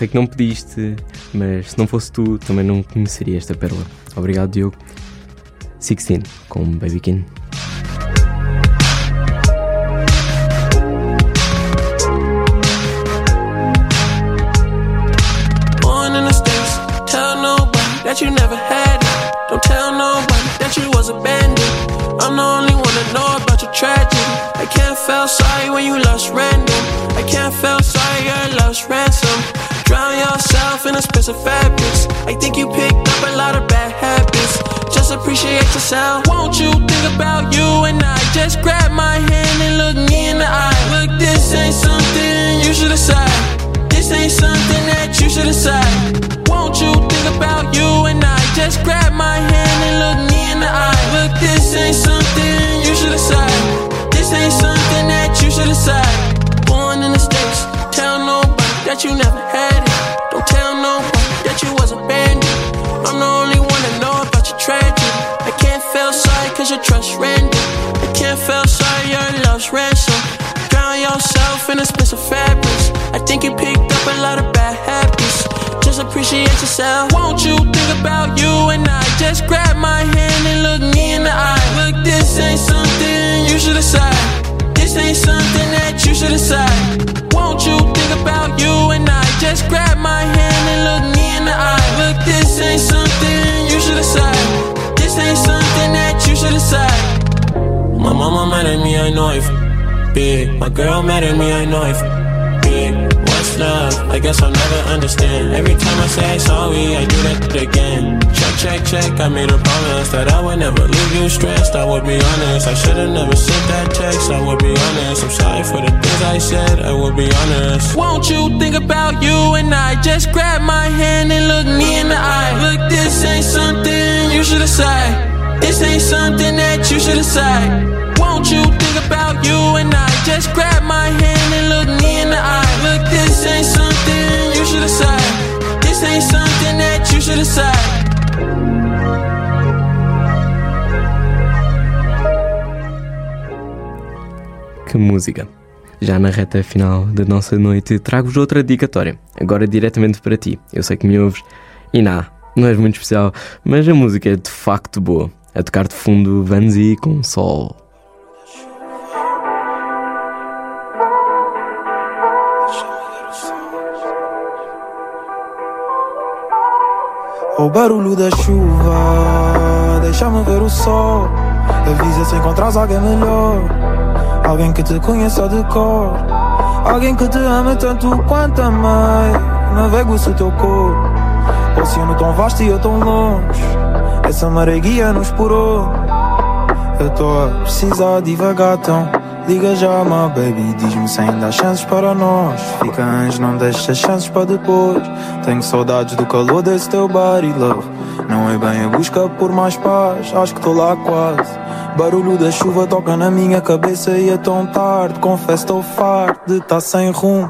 Sei que não pediste, mas se não fosse tu, também não conheceria esta pérola. Obrigado, Diogo. 16 com Baby King. Appreciate. Won't you think about you and I? Just grab my hand and look me in the eye. Look, this ain't something you should decide. This ain't something that you should decide. Won't you think about you and I? Just grab my hand and look me in the eye. Look, this ain't something you should decide. This ain't something that you should decide. Born in the States, tell nobody that you never had it. Don't tell nobody cause your trust rendered. I can't feel sorry your love's ransom. Drown yourself in expensive fabrics. I think you picked up a lot of bad habits. Just appreciate yourself. Won't you think about you and I? Just grab my hand and look me in the eye. Look, this ain't something you should decide. This ain't something that you should decide. Won't you think about you and I? Just grab my hand and look me in the eye. Look, this ain't something you should decide. This ain't something that you should decide. My mama mad at me, I know if big. My girl mad at me, I know if big. I guess I'll never understand. Every time I say sorry, I do that again. Check, check, check. I made a promise that I would never leave you stressed. I would be honest. I should've never sent that text. I would be honest. I'm sorry for the things I said. I would be honest. Won't you think about you and I? Just grab my hand and look me in the eye. Look, this ain't something you should decide. This ain't something that you should decide. Won't you about you and I? Just grab my hand and look me in the eye. Look, this ain't something you should decide. This ain't something that you should decide. Que música! Já na reta final da nossa noite, trago-vos outra dedicatória, agora diretamente para ti. Eu sei que me ouves e não, não és muito especial, mas a música é de facto boa. A tocar de fundo Vanzi com sol. O barulho da chuva Deixa-me ver o sol. Avisa se encontras alguém melhor. Alguém que te conheça de cor. Alguém que te ame tanto quanto amei Navego se teu corpo. Oceano tão vasto e eu tão longe. Essa maré guia-nos por onde? Eu tô a precisar devagar tão Liga já, my baby Diz-me se ainda há chances para nós. Fica anjo, não deixa chances para depois. Tenho saudades do calor desse teu body, love. Não é bem a busca por mais paz Acho que tô lá quase. Barulho da chuva toca na minha cabeça e é tão tarde. Confesso estou farto de tá sem rumo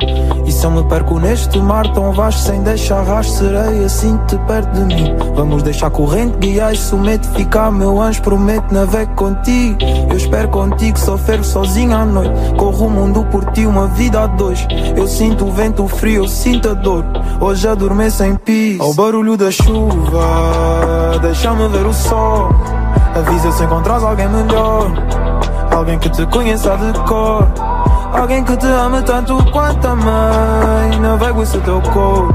Se eu me perco neste mar tão vasto Sem deixar rastro serei assim te perto de mim. Vamos deixar corrente guiar e somente ficar Meu anjo prometo navego contigo. Eu espero contigo, só fervo sozinho à noite. Corro o mundo por ti, uma vida a dois. Eu sinto o vento frio, eu sinto a dor. Hoje adormeço em paz Ao barulho da chuva Deixa-me ver o sol. Avisa se encontras alguém melhor. Alguém que te conheça de cor Alguém que te ame tanto quanto a mãe. Navego esse teu corpo.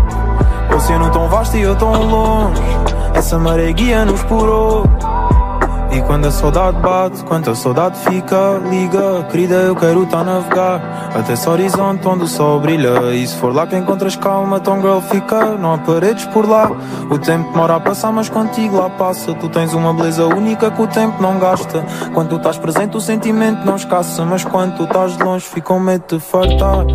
Oceano tão vasto e eu tão longe. Essa maré guia-nos por outro e quando a saudade bate, quando a saudade fica, liga, querida, eu quero tá navegar até esse horizonte onde o sol brilha. E se for lá que encontras calma, então girl fica, não há paredes por lá. O tempo demora a passar, mas contigo lá passa. Tu tens uma beleza única que o tempo não gasta. Quando tu estás presente, o sentimento não escassa, mas quando tu estás de longe, fica com medo de fartar.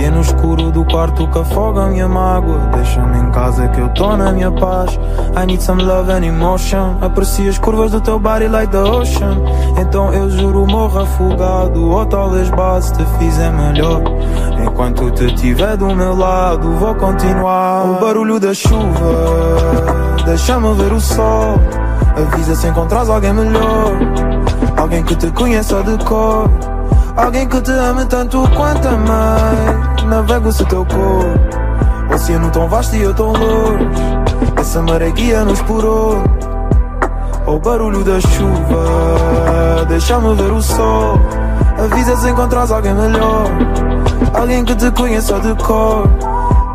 E é no escuro do quarto que afoga a minha mágoa. Deixa-me em casa que eu tô na minha paz. I need some love and emotion. Aprecio as curvas do teu body like the ocean. Então eu juro morro afogado. Ou talvez base te fizer melhor. Enquanto te tiver do meu lado, vou continuar. O barulho da chuva, deixa-me ver o sol. Avisa se encontras alguém melhor. Alguém que te conheça de cor. Alguém que te ame tanto quanto a mãe. Navego se teu corpo. Oceano tão vasto e eu tão longe. Essa maré guia-nos por. O barulho da chuva Deixa-me ver o sol. Avisa se encontras alguém melhor. Alguém que te conheça de cor.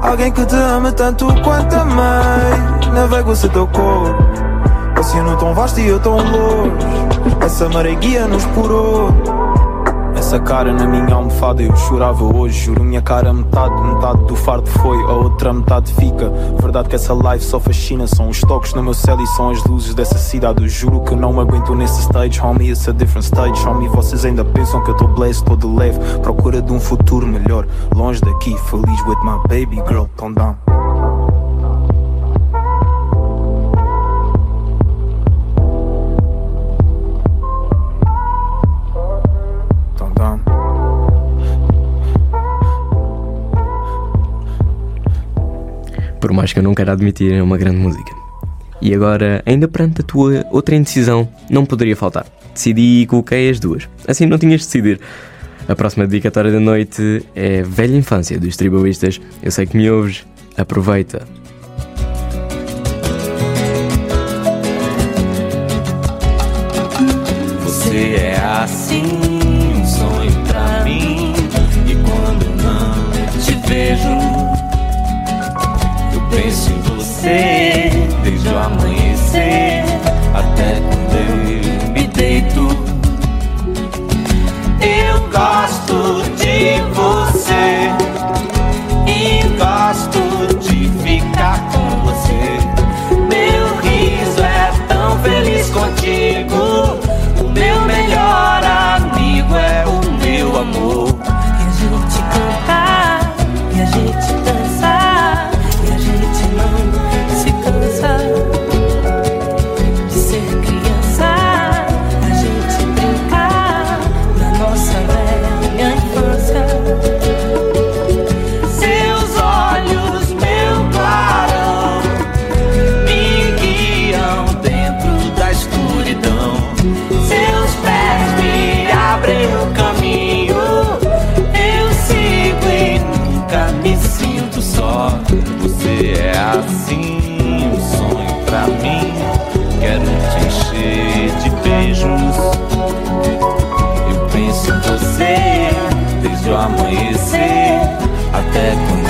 Alguém que te ame tanto quanto a mãe. Navego se teu corpo. Oceano tão vasto e eu tão longe. Essa maré guia-nos por onde essa cara na minha almofada. Eu chorava hoje Juro minha cara metade, metade do fardo foi A outra metade fica. Verdade que essa live só fascina São os toques no meu céu e são as luzes dessa cidade. Eu juro que não aguento nesse stage Homie, it's a different stage. Homie, vocês ainda pensam que eu tô blessed, tô de leve. Procura de um futuro melhor Longe daqui, feliz with my baby girl Tão down Mais que eu não queira admitir, é uma grande música. E agora, ainda perante a tua outra indecisão, não poderia faltar. Decidi e coloquei as duas. Assim não tinhas de decidir. A próxima dedicatória da noite é Velha Infância dos Tribalistas. Eu sei que me ouves. Aproveita. Você é assim, você desde o amanhecer até quando eu me deito. Eu gosto de você amanhecer, até quando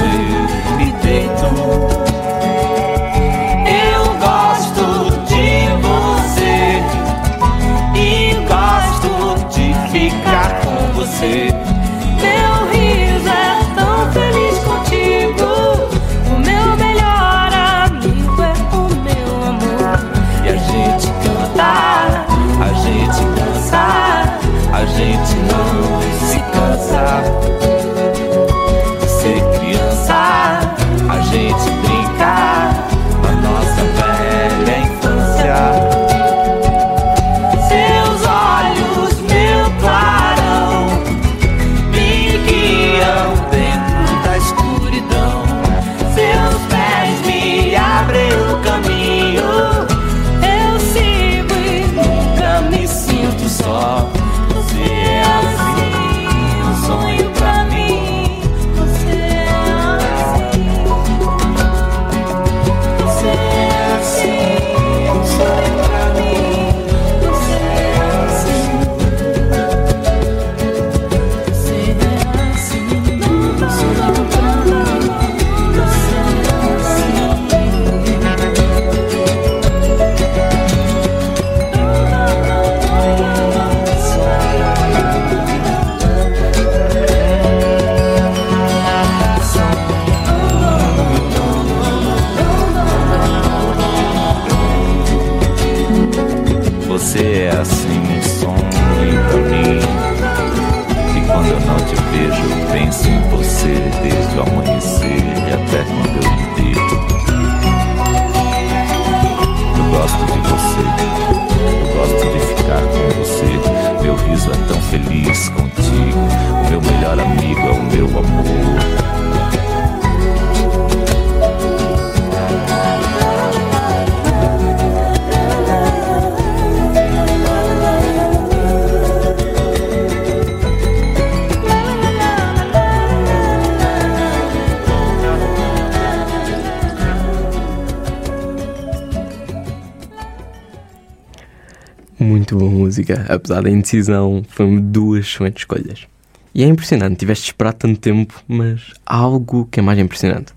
música, apesar da indecisão, foram duas excelentes escolhas. E é impressionante, tiveste de esperar tanto tempo, mas há algo que é mais impressionante.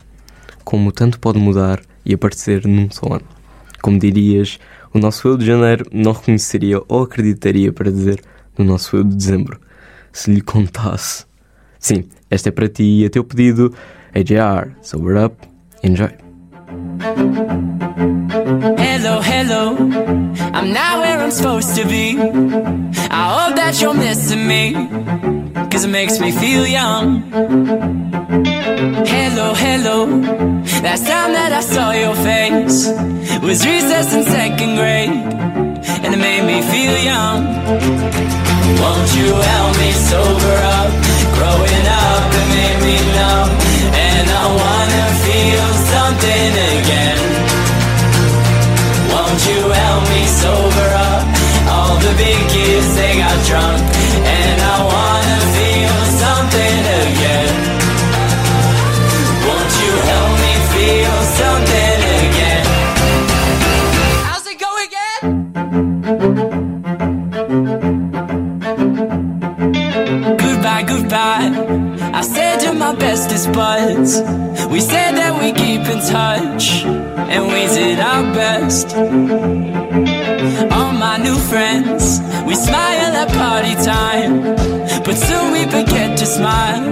Como tanto pode mudar e aparecer num só ano. Como dirias, o nosso eu de janeiro não reconheceria ou acreditaria para dizer no nosso eu de dezembro, se lhe contasse. Sim, esta é para ti e a teu pedido, AJR, Sober Up, Enjoy. Hello, hello. I'm where I'm supposed to be. I hope that you're missing me. Cause it makes me feel young. Hello, hello. Last time that I saw your face was recess in second grade. And it made me feel young. Won't you help me sober up? Growing up, it made me numb. And I wanna feel something again. Won't you help me sober up? All the big kids, they got drunk. And I wanna feel something again. Won't you help me feel something again? How's it go again? Goodbye, goodbye. I said you're my bestest buds. We said and we did our best. All my new friends, we smile at party time, but soon we forget to smile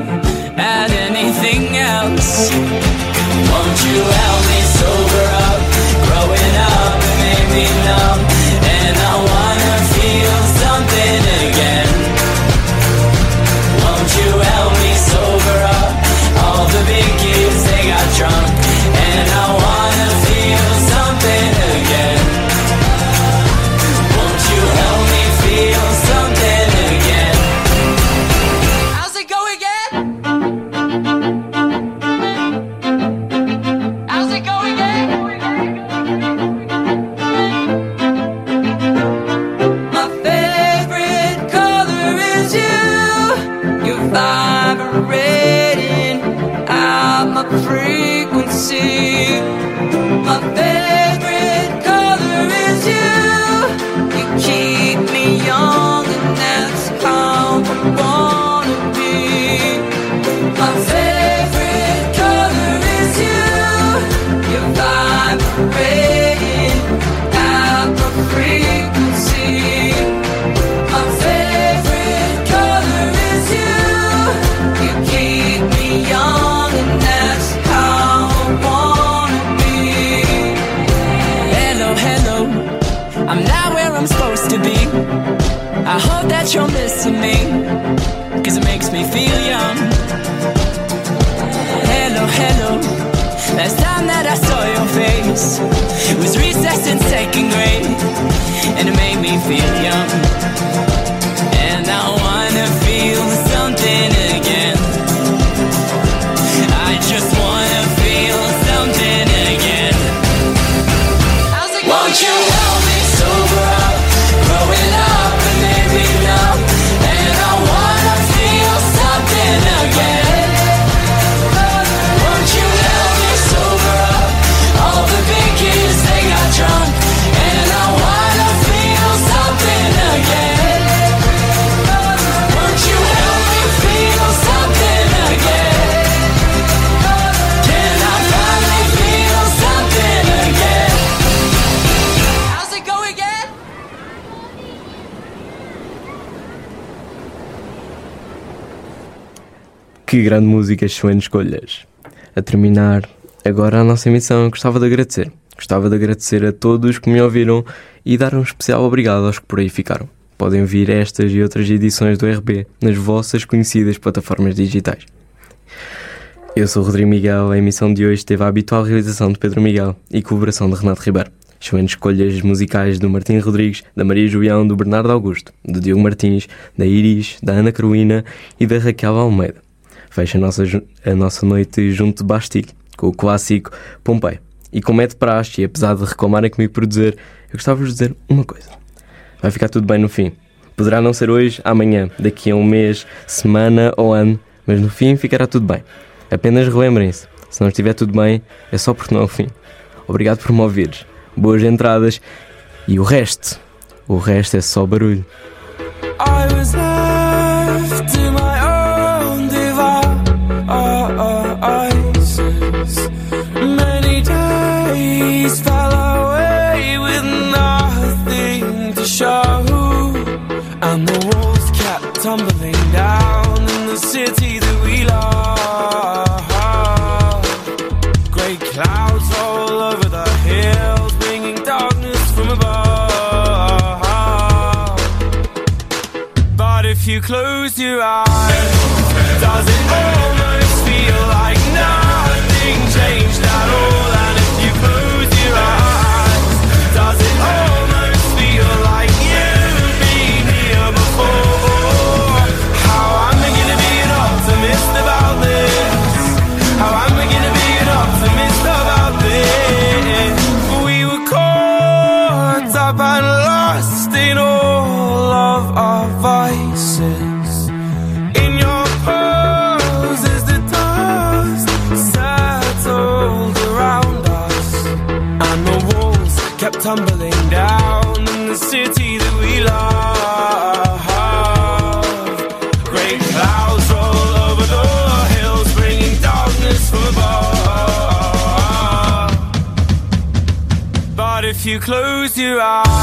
at anything else. Won't you help me sober up? Growing up made me numb, and I wanna feel something again. Won't you help me sober up? All the big kids, they got drunk. Que grande música, excelentes escolhas. A terminar agora a nossa emissão, gostava de agradecer. Gostava de agradecer a todos que me ouviram e dar um especial obrigado aos que por aí ficaram. Podem ouvir estas e outras edições do RB nas vossas conhecidas plataformas digitais. Eu sou o Rodrigo Miguel, a emissão de hoje teve a habitual realização de Pedro Miguel e colaboração de Renato Ribeiro. Excelentes escolhas musicais do Martim Rodrigues, da Maria Julião, do Bernardo Augusto, do Diogo Martins, da Iris, da Ana Carolina e da Raquel Almeida. Fecha a nossa, a nossa noite junto de Bastille, com o clássico Pompeia. E como é de praxe, e apesar de reclamarem comigo por dizer, eu gostava de dizer uma coisa. Vai ficar tudo bem no fim. Poderá não ser hoje, amanhã, daqui a um mês, semana ou ano, mas no fim ficará tudo bem. Apenas relembrem-se, se não estiver tudo bem, é só porque não é o fim. Obrigado por me ouvires. Boas entradas e o resto, o resto é só barulho. I was left to my you close your eyes, your eyes,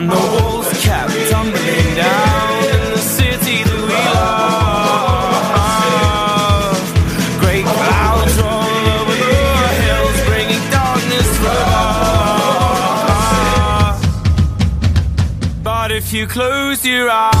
And the walls kept tumbling down in the city that we love. Great clouds roll over the hills, bringing darkness from above. But if you close your eyes,